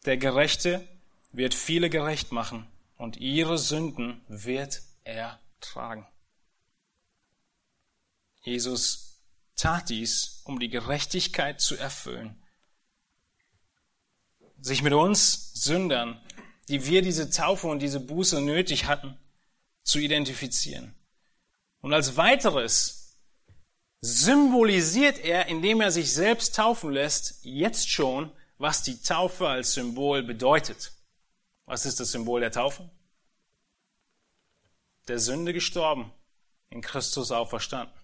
Der Gerechte wird viele gerecht machen und ihre Sünden wird er tragen. Jesus tat dies, um die Gerechtigkeit zu erfüllen. Sich mit uns Sündern, die wir diese Taufe und diese Buße nötig hatten, zu identifizieren. Und als weiteres symbolisiert er, indem er sich selbst taufen lässt, jetzt schon, was die Taufe als Symbol bedeutet. Was ist das Symbol der Taufe? Der Sünde gestorben, in Christus auferstanden.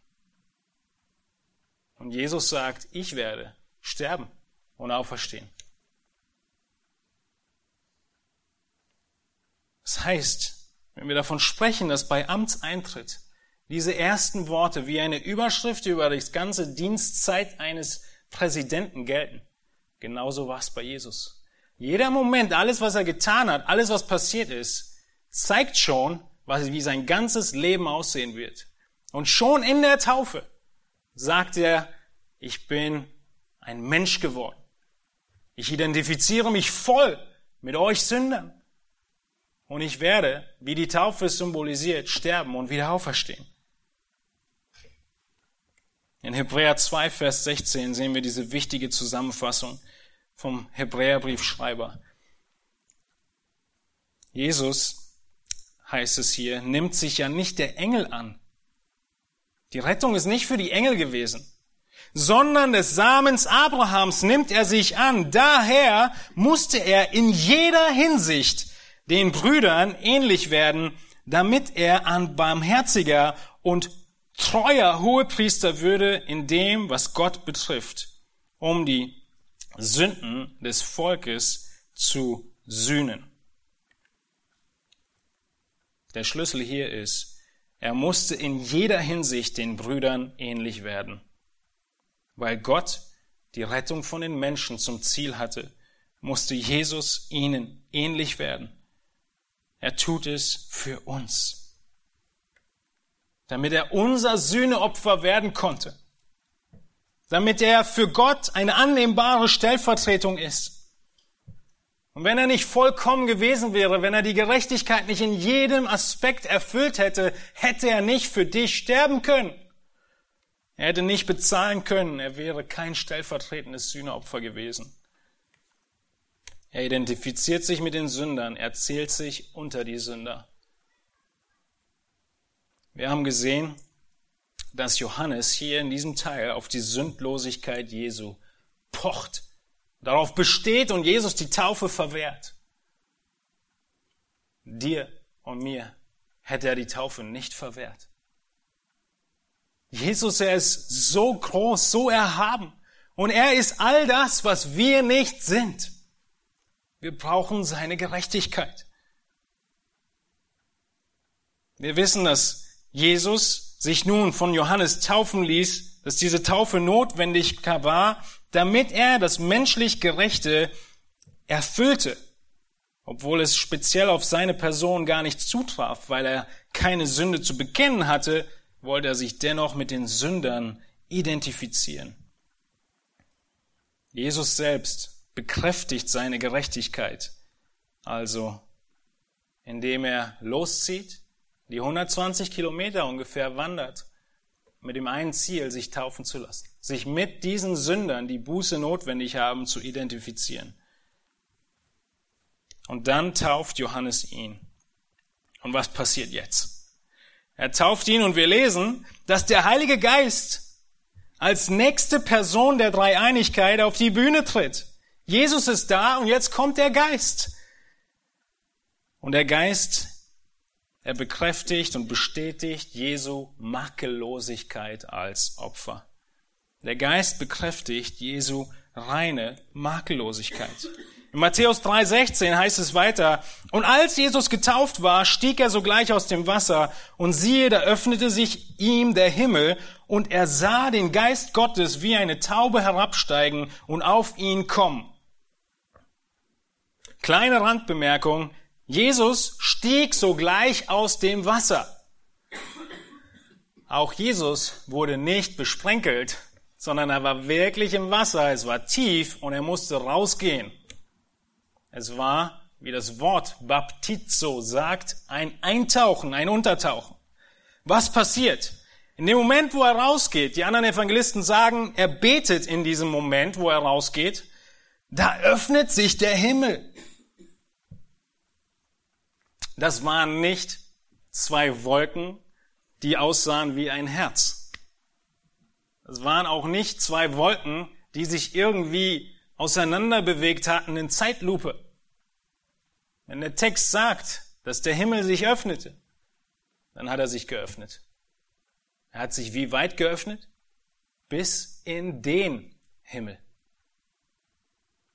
Und Jesus sagt, ich werde sterben und auferstehen. Das heißt, wenn wir davon sprechen, dass bei Amtseintritt diese ersten Worte wie eine Überschrift über die ganze Dienstzeit eines Präsidenten gelten. Genauso war es bei Jesus. Jeder Moment, alles, was er getan hat, alles, was passiert ist, zeigt schon, wie sein ganzes Leben aussehen wird. Und schon in der Taufe sagt er, ich bin ein Mensch geworden. Ich identifiziere mich voll mit euch Sündern. Und ich werde, wie die Taufe symbolisiert, sterben und wieder auferstehen. In Hebräer 2, Vers 16 sehen wir diese wichtige Zusammenfassung vom Hebräerbriefschreiber. Jesus, heißt es hier, nimmt sich ja nicht der Engel an. Die Rettung ist nicht für die Engel gewesen, sondern des Samens Abrahams nimmt er sich an. Daher musste er in jeder Hinsicht den Brüdern ähnlich werden, damit er an barmherziger und treuer Hohepriester würde in dem, was Gott betrifft, um die Sünden des Volkes zu sühnen. Der Schlüssel hier ist, er musste in jeder Hinsicht den Brüdern ähnlich werden. Weil Gott die Rettung von den Menschen zum Ziel hatte, musste Jesus ihnen ähnlich werden. Er tut es für uns, damit er unser Sühneopfer werden konnte, damit er für Gott eine annehmbare Stellvertretung ist. Und wenn er nicht vollkommen gewesen wäre, wenn er die Gerechtigkeit nicht in jedem Aspekt erfüllt hätte, hätte er nicht für dich sterben können. Er hätte nicht bezahlen können, er wäre kein stellvertretendes Sühneopfer gewesen. Er identifiziert sich mit den Sündern, er zählt sich unter die Sünder. Wir haben gesehen, dass Johannes hier in diesem Teil auf die Sündlosigkeit Jesu pocht, darauf besteht und Jesus die Taufe verwehrt. Dir und mir hätte er die Taufe nicht verwehrt. Jesus, er ist so groß, so erhaben. Und er ist all das, was wir nicht sind. Wir brauchen seine Gerechtigkeit. Wir wissen, dass Jesus sich nun von Johannes taufen ließ, dass diese Taufe notwendig war, damit er das menschlich Gerechte erfüllte, obwohl es speziell auf seine Person gar nicht zutraf, weil er keine Sünde zu bekennen hatte, wollte er sich dennoch mit den Sündern identifizieren. Jesus selbst bekräftigt seine Gerechtigkeit, also indem er loszieht, die 120 Kilometer ungefähr wandert, mit dem einen Ziel, sich taufen zu lassen, sich mit diesen Sündern, die Buße notwendig haben, zu identifizieren. Und dann tauft Johannes ihn. Und was passiert jetzt? Er tauft ihn und wir lesen, dass der Heilige Geist als nächste Person der Dreieinigkeit auf die Bühne tritt. Jesus ist da und jetzt kommt der Geist. Und der Geist, er bekräftigt und bestätigt Jesu Makellosigkeit als Opfer. Der Geist bekräftigt Jesu reine Makellosigkeit. In Matthäus 3,16 heißt es weiter, und als Jesus getauft war, stieg er sogleich aus dem Wasser, und siehe, da öffnete sich ihm der Himmel, und er sah den Geist Gottes wie eine Taube herabsteigen und auf ihn kommen. Kleine Randbemerkung, Jesus stieg sogleich aus dem Wasser. Auch Jesus wurde nicht besprenkelt, sondern er war wirklich im Wasser, es war tief und er musste rausgehen. Es war, wie das Wort Baptizo sagt, ein Eintauchen, ein Untertauchen. Was passiert? In dem Moment, wo er rausgeht, die anderen Evangelisten sagen, er betet in diesem Moment, wo er rausgeht, da öffnet sich der Himmel. Das waren nicht zwei Wolken, die aussahen wie ein Herz. Das waren auch nicht zwei Wolken, die sich irgendwie auseinanderbewegt hatten in Zeitlupe. Wenn der Text sagt, dass der Himmel sich öffnete, dann hat er sich geöffnet. Er hat sich wie weit geöffnet? Bis in den Himmel.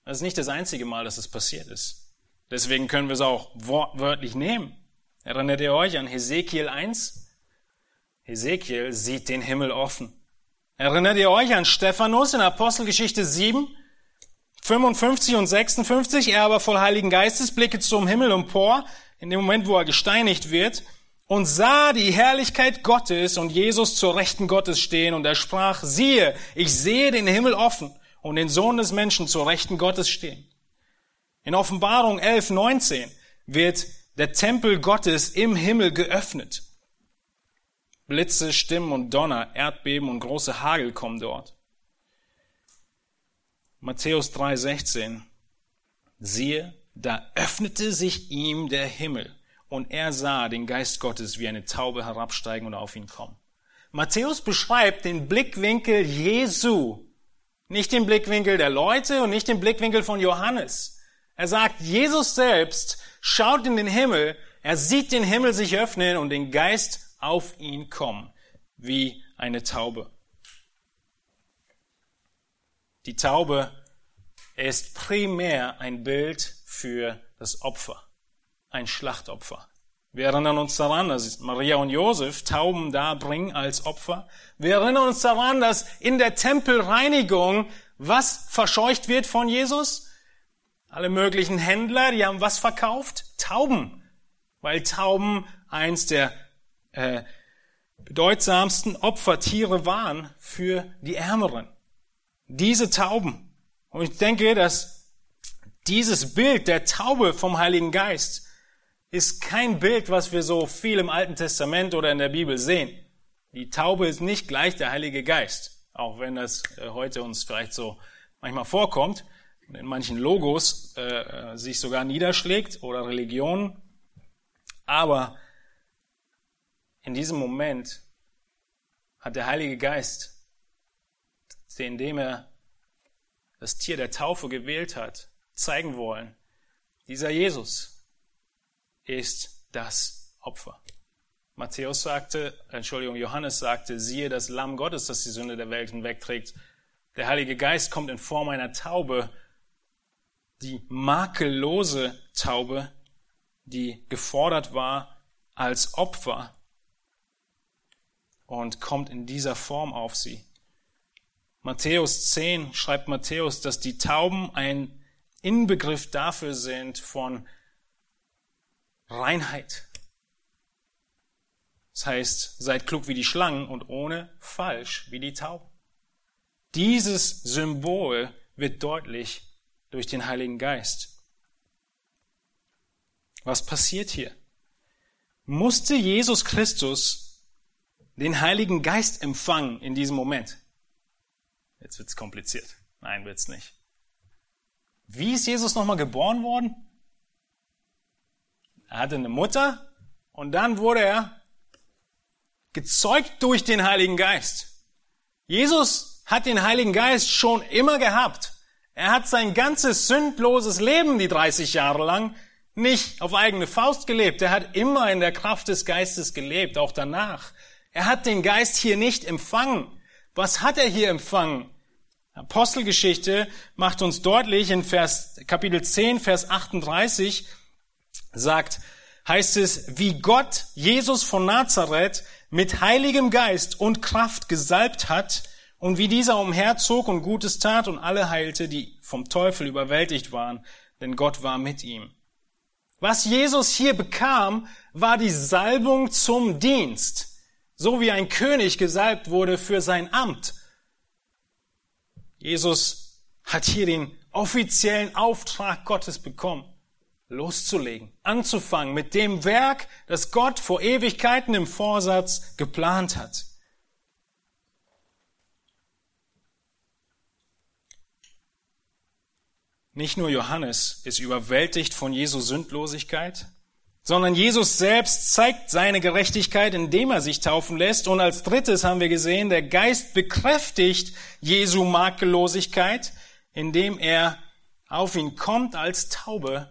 Das ist nicht das einzige Mal, dass es passiert ist. Deswegen können wir es auch wortwörtlich nehmen. Erinnert ihr euch an Hesekiel 1? Hesekiel sieht den Himmel offen. Erinnert ihr euch an Stephanus in Apostelgeschichte 7? 55 und 56, er aber voll Heiligen Geistes blicke zum Himmel empor, in dem Moment, wo er gesteinigt wird, und sah die Herrlichkeit Gottes und Jesus zur Rechten Gottes stehen, und er sprach, siehe, ich sehe den Himmel offen und den Sohn des Menschen zur Rechten Gottes stehen. In Offenbarung 11, 19 wird der Tempel Gottes im Himmel geöffnet. Blitze, Stimmen und Donner, Erdbeben und große Hagel kommen dort. Matthäus 3:16. Siehe, da öffnete sich ihm der Himmel und er sah den Geist Gottes wie eine Taube herabsteigen und auf ihn kommen. Matthäus beschreibt den Blickwinkel Jesu, nicht den Blickwinkel der Leute und nicht den Blickwinkel von Johannes. Er sagt, Jesus selbst schaut in den Himmel, er sieht den Himmel sich öffnen und den Geist auf ihn kommen, wie eine Taube. Die Taube ist primär ein Bild für das Opfer, ein Schlachtopfer. Wir erinnern uns daran, dass Maria und Josef Tauben da bringen als Opfer. Wir erinnern uns daran, dass in der Tempelreinigung was verscheucht wird von Jesus? Alle möglichen Händler, die haben was verkauft? Tauben. Weil Tauben eins der äh, bedeutsamsten Opfertiere waren für die Ärmeren. Diese Tauben. Und ich denke, dass dieses Bild der Taube vom Heiligen Geist ist kein Bild, was wir so viel im Alten Testament oder in der Bibel sehen. Die Taube ist nicht gleich der Heilige Geist, auch wenn das äh, heute uns vielleicht so manchmal vorkommt und in manchen Logos äh, äh, sich sogar niederschlägt oder Religionen. Aber in diesem Moment hat der Heilige Geist, indem er das Tier der Taufe gewählt hat, zeigen wollen, dieser Jesus ist das Opfer. Matthäus sagte, Entschuldigung, Johannes sagte, siehe das Lamm Gottes, das die Sünde der Welt hinwegträgt. Der Heilige Geist kommt in Form einer Taube, die makellose Taube, die gefordert war als Opfer und kommt in dieser Form auf sie. Matthäus 10 schreibt Matthäus, dass die Tauben ein Inbegriff dafür sind von Reinheit. Das heißt, seid klug wie die Schlangen und ohne falsch wie die Tauben. Dieses Symbol wird deutlich durch den Heiligen Geist. Was passiert hier? Musste Jesus Christus den Heiligen Geist empfangen in diesem Moment. Jetzt wird's kompliziert. Nein, wird's nicht. Wie ist Jesus nochmal geboren worden? Er hatte eine Mutter und dann wurde er gezeugt durch den Heiligen Geist. Jesus hat den Heiligen Geist schon immer gehabt. Er hat sein ganzes sündloses Leben, die 30 Jahre lang, nicht auf eigene Faust gelebt. Er hat immer in der Kraft des Geistes gelebt, auch danach. Er hat den Geist hier nicht empfangen. Was hat er hier empfangen? Apostelgeschichte macht uns deutlich in Vers, Kapitel 10, Vers 38 sagt, heißt es, wie Gott Jesus von Nazareth mit heiligem Geist und Kraft gesalbt hat und wie dieser umherzog und Gutes tat und alle heilte, die vom Teufel überwältigt waren, denn Gott war mit ihm. Was Jesus hier bekam, war die Salbung zum Dienst. So wie ein König gesalbt wurde für sein Amt. Jesus hat hier den offiziellen Auftrag Gottes bekommen, loszulegen, anzufangen mit dem Werk, das Gott vor Ewigkeiten im Vorsatz geplant hat. Nicht nur Johannes ist überwältigt von Jesu Sündlosigkeit, sondern Jesus selbst zeigt seine Gerechtigkeit, indem er sich taufen lässt. Und als drittes haben wir gesehen, der Geist bekräftigt Jesu Makellosigkeit, indem er auf ihn kommt als Taube,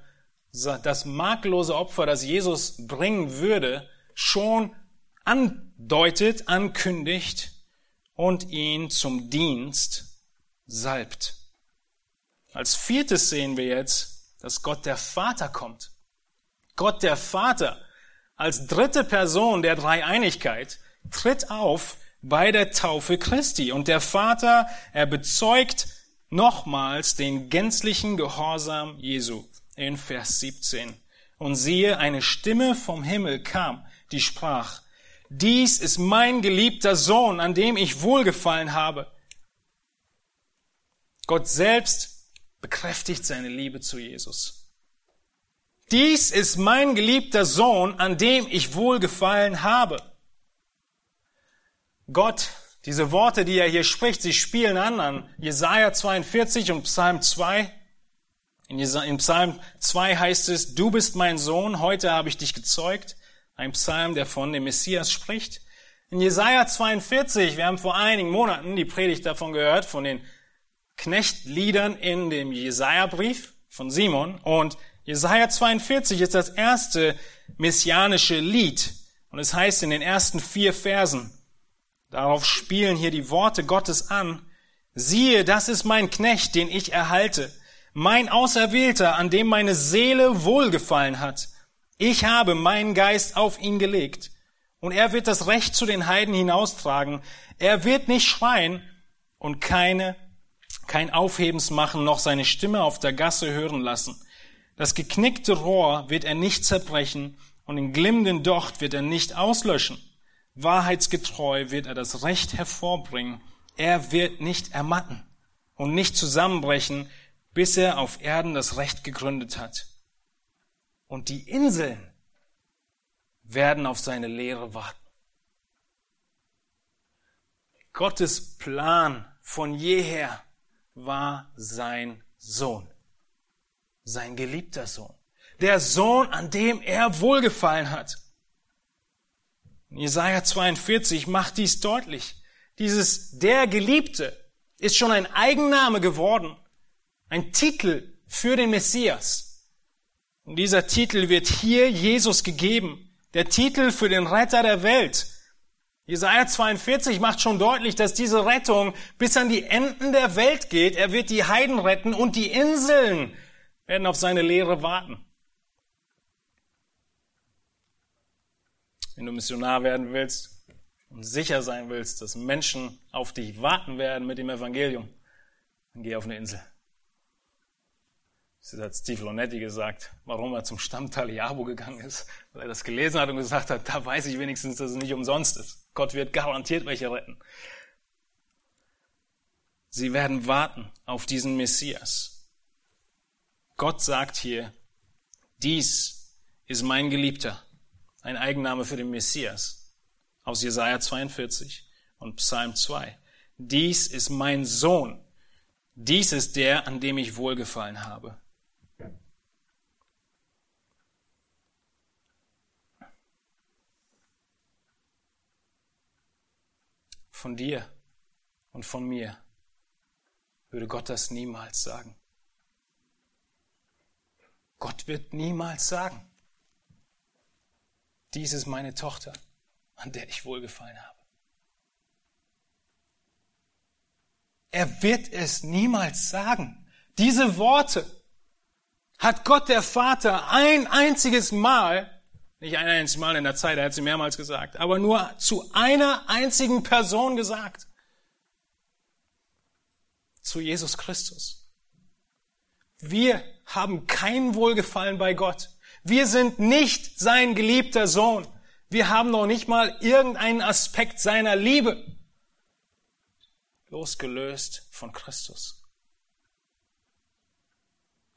das makellose Opfer, das Jesus bringen würde, schon andeutet, ankündigt und ihn zum Dienst salbt. Als viertes sehen wir jetzt, dass Gott der Vater kommt. Gott der Vater als dritte Person der Dreieinigkeit tritt auf bei der Taufe Christi. Und der Vater, er bezeugt nochmals den gänzlichen Gehorsam Jesu in Vers 17. Und siehe, eine Stimme vom Himmel kam, die sprach, dies ist mein geliebter Sohn, an dem ich wohlgefallen habe. Gott selbst bekräftigt seine Liebe zu Jesus. Dies ist mein geliebter Sohn, an dem ich wohlgefallen habe. Gott, diese Worte, die er hier spricht, sie spielen an an Jesaja 42 und Psalm 2. In, Psalm 2 heißt es, du bist mein Sohn, heute habe ich dich gezeugt. Ein Psalm, der von dem Messias spricht. In Jesaja 42, wir haben vor einigen Monaten die Predigt davon gehört, von den Knechtliedern in dem Jesaja-Brief von Simon. Und Jesaja 42 ist das erste messianische Lied und es heißt in den ersten vier Versen, darauf spielen hier die Worte Gottes an, siehe, das ist mein Knecht, den ich erhalte, mein Auserwählter, an dem meine Seele wohlgefallen hat. Ich habe meinen Geist auf ihn gelegt und er wird das Recht zu den Heiden hinaustragen. Er wird nicht schreien und keine, kein Aufhebens machen, noch seine Stimme auf der Gasse hören lassen. Das geknickte Rohr wird er nicht zerbrechen und den glimmenden Docht wird er nicht auslöschen. Wahrheitsgetreu wird er das Recht hervorbringen. Er wird nicht ermatten und nicht zusammenbrechen, bis er auf Erden das Recht gegründet hat. Und die Inseln werden auf seine Lehre warten. Gottes Plan von jeher war sein Sohn, sein geliebter Sohn, der Sohn, an dem er wohlgefallen hat. Jesaja 42 macht dies deutlich. Dieses der Geliebte ist schon ein Eigenname geworden, ein Titel für den Messias. Und dieser Titel wird hier Jesus gegeben, der Titel für den Retter der Welt. Jesaja 42 macht schon deutlich, dass diese Rettung bis an die Enden der Welt geht. Er wird die Heiden retten und die Inseln werden auf seine Lehre warten. Wenn du Missionar werden willst und sicher sein willst, dass Menschen auf dich warten werden mit dem Evangelium, dann geh auf eine Insel. Das hat Steve Lonetti gesagt, warum er zum Stammteil Jabo gegangen ist, weil er das gelesen hat und gesagt hat, da weiß ich wenigstens, dass es nicht umsonst ist. Gott wird garantiert welche retten. Sie werden warten auf diesen Messias. Gott sagt hier, dies ist mein Geliebter, ein Eigenname für den Messias aus Jesaja 42 und Psalm 2. Dies ist mein Sohn. Dies ist der, an dem ich wohlgefallen habe. Von dir und von mir würde Gott das niemals sagen. Gott wird niemals sagen, dies ist meine Tochter, an der ich wohlgefallen habe. Er wird es niemals sagen. Diese Worte hat Gott der Vater ein einziges Mal, nicht ein einziges Mal in der Zeit, er hat sie mehrmals gesagt, aber nur zu einer einzigen Person gesagt. Zu Jesus Christus. Wir haben kein Wohlgefallen bei Gott. Wir sind nicht sein geliebter Sohn. Wir haben noch nicht mal irgendeinen Aspekt seiner Liebe. Losgelöst von Christus.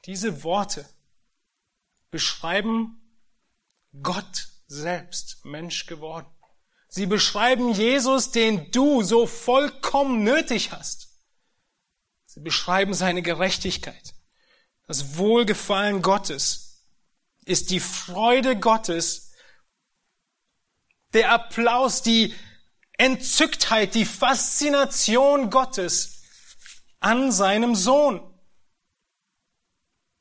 Diese Worte beschreiben Gott selbst, Mensch geworden. Sie beschreiben Jesus, den du so vollkommen nötig hast. Sie beschreiben seine Gerechtigkeit, das Wohlgefallen Gottes, ist die Freude Gottes, der Applaus, die Entzücktheit, die Faszination Gottes an seinem Sohn.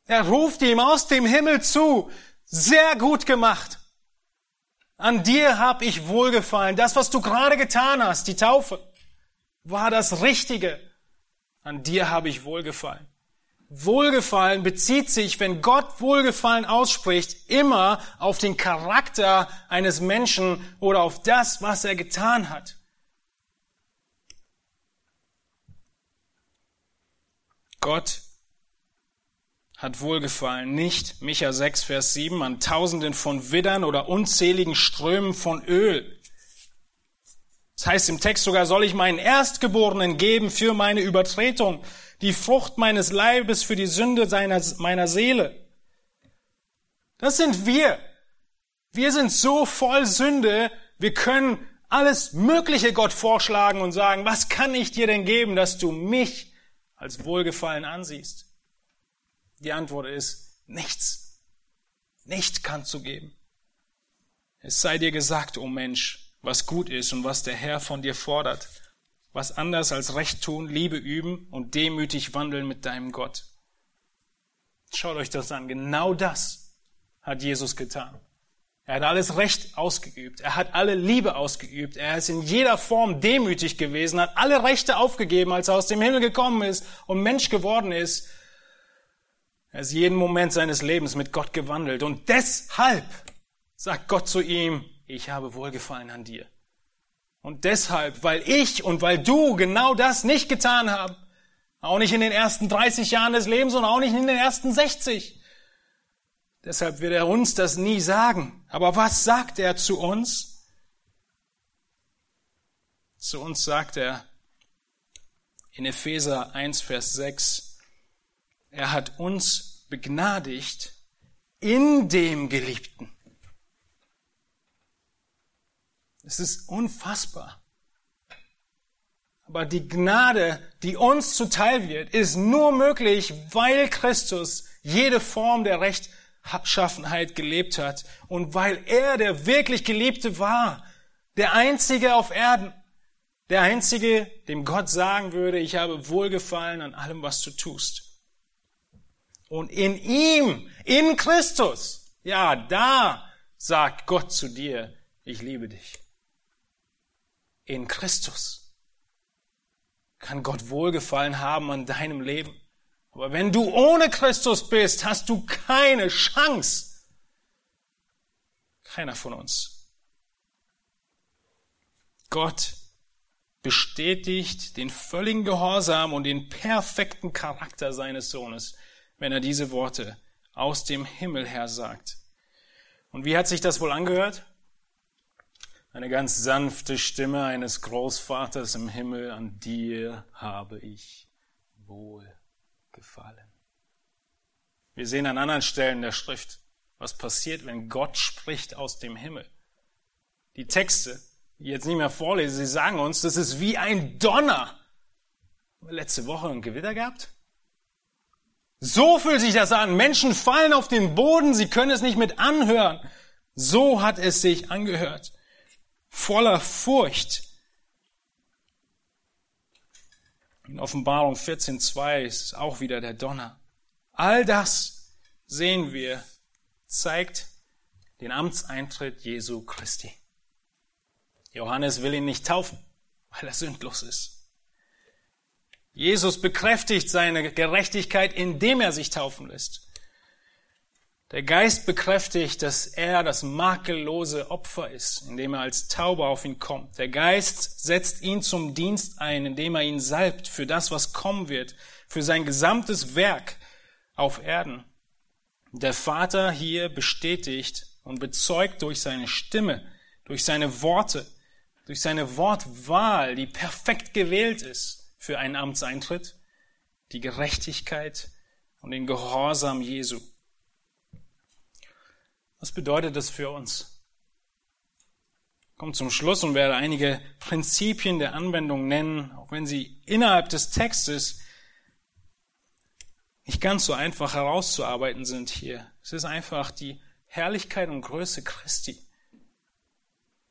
Er ruft ihm aus dem Himmel zu, sehr gut gemacht. An dir hab ich wohlgefallen. Das, was du gerade getan hast, die Taufe, war das Richtige. An dir habe ich wohlgefallen. Wohlgefallen bezieht sich, wenn Gott Wohlgefallen ausspricht, immer auf den Charakter eines Menschen oder auf das, was er getan hat. Gott hat Wohlgefallen nicht, Micha 6, Vers 7, an Tausenden von Widdern oder unzähligen Strömen von Öl. Das heißt im Text sogar, soll ich meinen Erstgeborenen geben für meine Übertretung die Frucht meines Leibes für die Sünde seiner, meiner Seele. Das sind wir. Wir sind so voll Sünde, wir können alles Mögliche Gott vorschlagen und sagen, was kann ich dir denn geben, dass du mich als Wohlgefallen ansiehst? Die Antwort ist nichts. Nichts kannst du geben. Es sei dir gesagt, o oh Mensch, was gut ist und was der Herr von dir fordert was anders als Recht tun, Liebe üben und demütig wandeln mit deinem Gott. Schaut euch das an. Genau das hat Jesus getan. Er hat alles Recht ausgeübt. Er hat alle Liebe ausgeübt. Er ist in jeder Form demütig gewesen, hat alle Rechte aufgegeben, als er aus dem Himmel gekommen ist und Mensch geworden ist. Er ist jeden Moment seines Lebens mit Gott gewandelt. Und deshalb sagt Gott zu ihm, ich habe Wohlgefallen an dir. Und deshalb, weil ich und weil du genau das nicht getan haben, auch nicht in den ersten 30 Jahren des Lebens und auch nicht in den ersten 60. Deshalb wird er uns das nie sagen. Aber was sagt er zu uns? Zu uns sagt er in Epheser 1, Vers 6, er hat uns begnadigt in dem Geliebten. Es ist unfassbar. Aber die Gnade, die uns zuteil wird, ist nur möglich, weil Christus jede Form der Rechtschaffenheit gelebt hat und weil er der wirklich Geliebte war, der Einzige auf Erden, der Einzige, dem Gott sagen würde, ich habe Wohlgefallen an allem, was du tust. Und in ihm, in Christus, ja, da sagt Gott zu dir, ich liebe dich in Christus kann Gott Wohlgefallen haben an deinem Leben. Aber wenn du ohne Christus bist, hast du keine Chance. Keiner von uns. Gott bestätigt den völligen Gehorsam und den perfekten Charakter seines Sohnes, wenn er diese Worte aus dem Himmel her sagt. Und wie hat sich das wohl angehört? eine ganz sanfte Stimme eines Großvaters im Himmel, an dir habe ich wohl gefallen. Wir sehen an anderen Stellen der Schrift, was passiert, wenn Gott spricht aus dem Himmel. Die Texte, die ich jetzt nicht mehr vorlese, sie sagen uns, das ist wie ein Donner. Letzte Woche ein Gewitter gehabt? So fühlt sich das an. Menschen fallen auf den Boden, sie können es nicht mit anhören. So hat es sich angehört voller Furcht. In Offenbarung 14.2 ist auch wieder der Donner. All das sehen wir, zeigt den Amtseintritt Jesu Christi. Johannes will ihn nicht taufen, weil er sündlos ist. Jesus bekräftigt seine Gerechtigkeit, indem er sich taufen lässt. Der Geist bekräftigt, dass er das makellose Opfer ist, indem er als Taube auf ihn kommt. Der Geist setzt ihn zum Dienst ein, indem er ihn salbt für das, was kommen wird, für sein gesamtes Werk auf Erden. Der Vater hier bestätigt und bezeugt durch seine Stimme, durch seine Worte, durch seine Wortwahl, die perfekt gewählt ist für einen Amtseintritt, die Gerechtigkeit und den Gehorsam Jesu. Was bedeutet das für uns? Ich komme zum Schluss und werde einige Prinzipien der Anwendung nennen, auch wenn sie innerhalb des Textes nicht ganz so einfach herauszuarbeiten sind hier. Es ist einfach die Herrlichkeit und Größe Christi.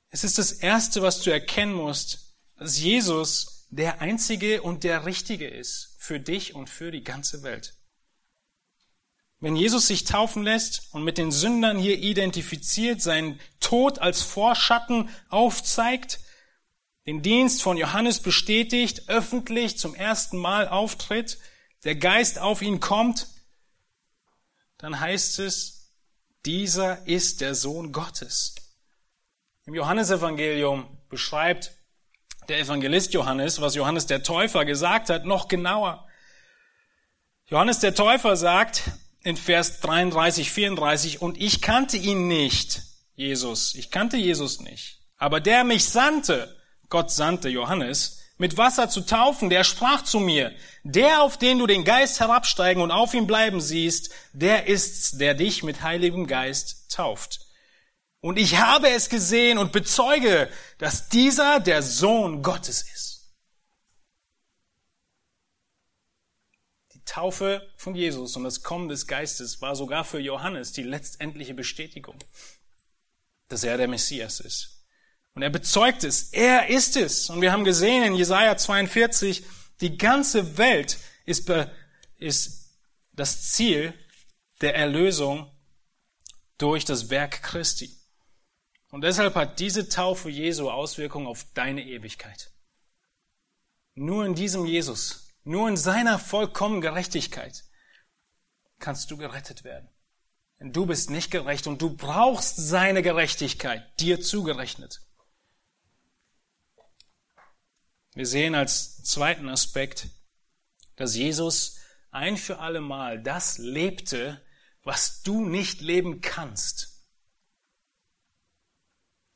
Es ist das Erste, was du erkennen musst, dass Jesus der Einzige und der Richtige ist für dich und für die ganze Welt. Wenn Jesus sich taufen lässt und mit den Sündern hier identifiziert, seinen Tod als Vorschatten aufzeigt, den Dienst von Johannes bestätigt, öffentlich zum ersten Mal auftritt, der Geist auf ihn kommt, dann heißt es, dieser ist der Sohn Gottes. Im Johannesevangelium beschreibt der Evangelist Johannes, was Johannes der Täufer gesagt hat, noch genauer. Johannes der Täufer sagt, in Vers 33, 34, und ich kannte ihn nicht, Jesus, ich kannte Jesus nicht. Aber der mich sandte, Gott sandte Johannes, mit Wasser zu taufen, der sprach zu mir, der, auf den du den Geist herabsteigen und auf ihm bleiben siehst, der ist's, der dich mit heiligem Geist tauft. Und ich habe es gesehen und bezeuge, dass dieser der Sohn Gottes ist. Taufe von Jesus und das Kommen des Geistes war sogar für Johannes die letztendliche Bestätigung, dass er der Messias ist. Und er bezeugt es, er ist es. Und wir haben gesehen in Jesaja 42, die ganze Welt ist, ist das Ziel der Erlösung durch das Werk Christi. Und deshalb hat diese Taufe Jesu Auswirkungen auf deine Ewigkeit. Nur in diesem Jesus nur in seiner vollkommenen Gerechtigkeit kannst du gerettet werden. Denn du bist nicht gerecht und du brauchst seine Gerechtigkeit, dir zugerechnet. Wir sehen als zweiten Aspekt, dass Jesus ein für alle Mal das lebte, was du nicht leben kannst.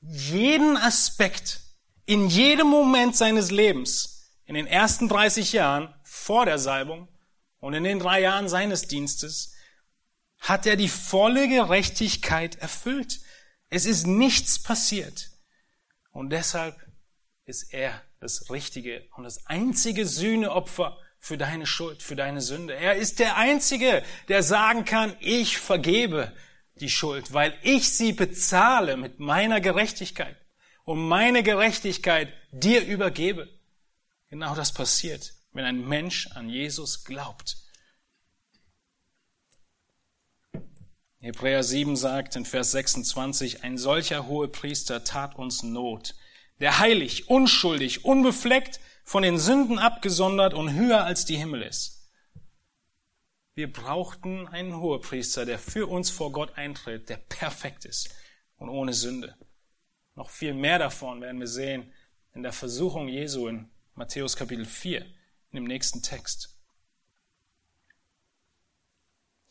Jeden Aspekt, in jedem Moment seines Lebens, in den ersten 30 Jahren vor der Salbung und in den drei Jahren seines Dienstes, hat er die volle Gerechtigkeit erfüllt. Es ist nichts passiert. Und deshalb ist er das richtige und das einzige Sühneopfer für deine Schuld, für deine Sünde. Er ist der Einzige, der sagen kann, ich vergebe die Schuld, weil ich sie bezahle mit meiner Gerechtigkeit und meine Gerechtigkeit dir übergebe. Genau das passiert, wenn ein Mensch an Jesus glaubt. Hebräer 7 sagt in Vers 26, ein solcher Hohepriester tat uns Not, der heilig, unschuldig, unbefleckt, von den Sünden abgesondert und höher als die Himmel ist. Wir brauchten einen Hohepriester, der für uns vor Gott eintritt, der perfekt ist und ohne Sünde. Noch viel mehr davon werden wir sehen in der Versuchung Jesu in Matthäus Kapitel 4, in dem nächsten Text.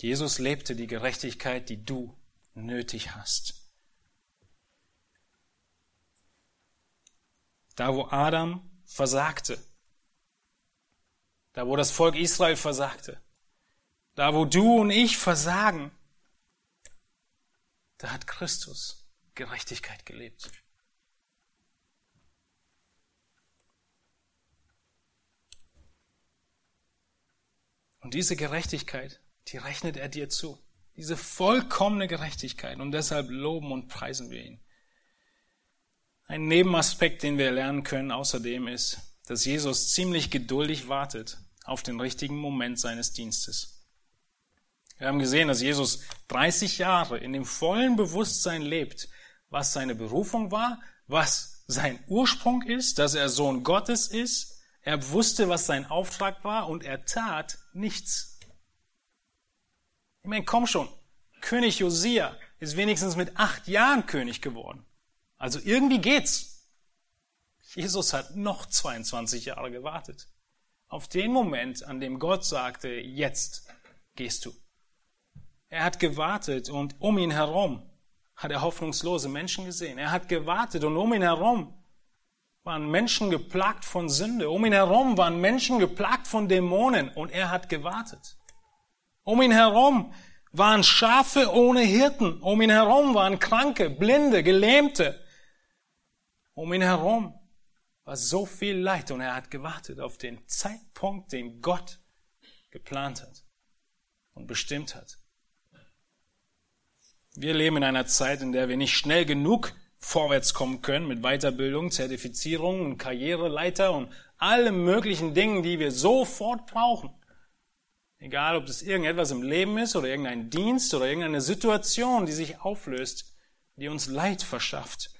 Jesus lebte die Gerechtigkeit, die du nötig hast. Da, wo Adam versagte, da, wo das Volk Israel versagte, da, wo du und ich versagen, da hat Christus Gerechtigkeit gelebt. Und diese Gerechtigkeit, die rechnet er dir zu. Diese vollkommene Gerechtigkeit. Und deshalb loben und preisen wir ihn. Ein Nebenaspekt, den wir lernen können außerdem ist, dass Jesus ziemlich geduldig wartet auf den richtigen Moment seines Dienstes. Wir haben gesehen, dass Jesus 30 Jahre in dem vollen Bewusstsein lebt, was seine Berufung war, was sein Ursprung ist, dass er Sohn Gottes ist. Er wusste, was sein Auftrag war und er tat nichts. Ich meine, komm schon, König Josia ist wenigstens mit acht Jahren König geworden. Also irgendwie geht's. Jesus hat noch 22 Jahre gewartet. Auf den Moment, an dem Gott sagte, jetzt gehst du. Er hat gewartet und um ihn herum hat er hoffnungslose Menschen gesehen. Er hat gewartet und um ihn herum waren Menschen geplagt von Sünde. Um ihn herum waren Menschen geplagt von Dämonen und er hat gewartet. Um ihn herum waren Schafe ohne Hirten. Um ihn herum waren Kranke, Blinde, Gelähmte. Um ihn herum war so viel Leid und er hat gewartet auf den Zeitpunkt, den Gott geplant hat und bestimmt hat. Wir leben in einer Zeit, in der wir nicht schnell genug vorwärts kommen können mit Weiterbildung, Zertifizierung und Karriereleiter und allen möglichen Dingen, die wir sofort brauchen. Egal, ob das irgendetwas im Leben ist oder irgendein Dienst oder irgendeine Situation, die sich auflöst, die uns Leid verschafft.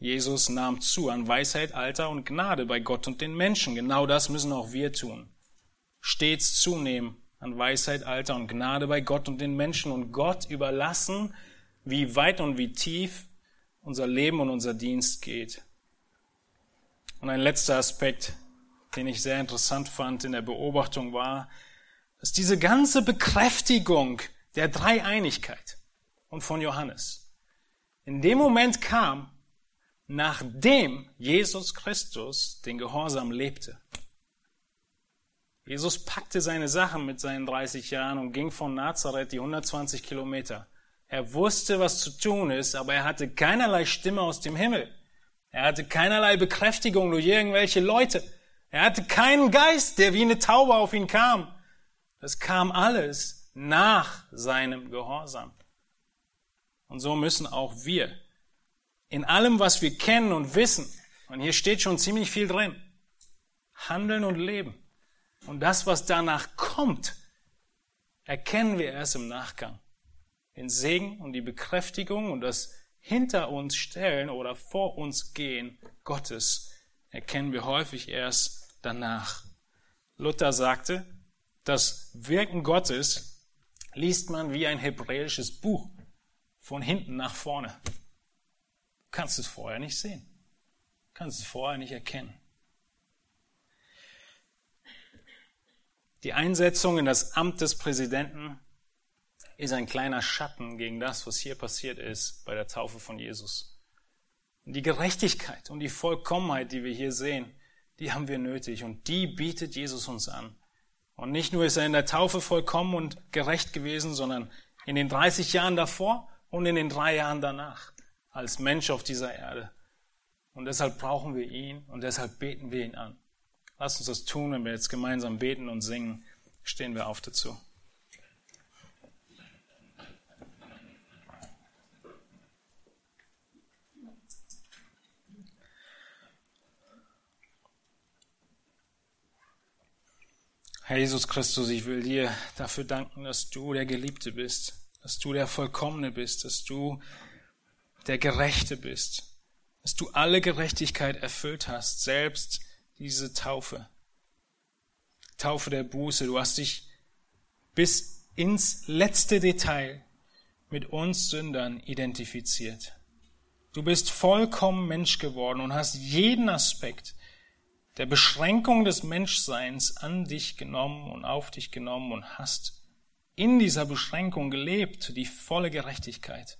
Jesus nahm zu an Weisheit, Alter und Gnade bei Gott und den Menschen. Genau das müssen auch wir tun. Stets zunehmen an Weisheit, Alter und Gnade bei Gott und den Menschen und Gott überlassen, wie weit und wie tief unser Leben und unser Dienst geht. Und ein letzter Aspekt, den ich sehr interessant fand in der Beobachtung war, dass diese ganze Bekräftigung der Dreieinigkeit und von Johannes in dem Moment kam, nachdem Jesus Christus den Gehorsam lebte. Jesus packte seine Sachen mit seinen 30 Jahren und ging von Nazareth die 120 Kilometer. Er wusste, was zu tun ist, aber er hatte keinerlei Stimme aus dem Himmel. Er hatte keinerlei Bekräftigung durch irgendwelche Leute. Er hatte keinen Geist, der wie eine Taube auf ihn kam. Das kam alles nach seinem Gehorsam. Und so müssen auch wir in allem, was wir kennen und wissen, und hier steht schon ziemlich viel drin, handeln und leben. Und das, was danach kommt, erkennen wir erst im Nachgang. Den Segen und die Bekräftigung und das hinter uns stellen oder vor uns gehen Gottes erkennen wir häufig erst danach. Luther sagte, das Wirken Gottes liest man wie ein hebräisches Buch, von hinten nach vorne. Du kannst es vorher nicht sehen, du kannst es vorher nicht erkennen. Die Einsetzung in das Amt des Präsidenten ist ein kleiner Schatten gegen das, was hier passiert ist bei der Taufe von Jesus. Und die Gerechtigkeit und die Vollkommenheit, die wir hier sehen, die haben wir nötig und die bietet Jesus uns an. Und nicht nur ist er in der Taufe vollkommen und gerecht gewesen, sondern in den 30 Jahren davor und in den drei Jahren danach als Mensch auf dieser Erde. Und deshalb brauchen wir ihn und deshalb beten wir ihn an. Lass uns das tun, wenn wir jetzt gemeinsam beten und singen. Stehen wir auf dazu. Herr Jesus Christus, ich will dir dafür danken, dass du der Geliebte bist, dass du der Vollkommene bist, dass du der Gerechte bist, dass du alle Gerechtigkeit erfüllt hast, selbst diese Taufe. Taufe der Buße. Du hast dich bis ins letzte Detail mit uns Sündern identifiziert. Du bist vollkommen Mensch geworden und hast jeden Aspekt der Beschränkung des Menschseins an dich genommen und auf dich genommen und hast in dieser Beschränkung gelebt, die volle Gerechtigkeit.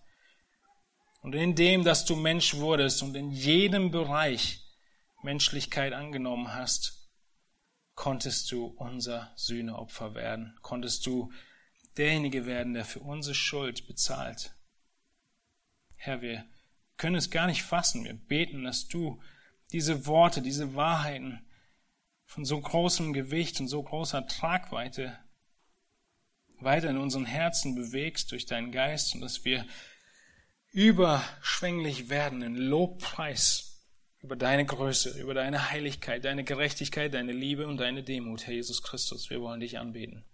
Und in dem, dass du Mensch wurdest und in jedem Bereich Menschlichkeit angenommen hast, konntest du unser Sühneopfer werden, konntest du derjenige werden, der für unsere Schuld bezahlt. Herr, wir können es gar nicht fassen. Wir beten, dass du diese Worte, diese Wahrheiten von so großem Gewicht und so großer Tragweite weiter in unseren Herzen bewegst durch deinen Geist und dass wir überschwänglich werden in Lobpreis über deine Größe, über deine Heiligkeit, deine Gerechtigkeit, deine Liebe und deine Demut, Herr Jesus Christus. Wir wollen dich anbeten.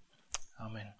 Amen.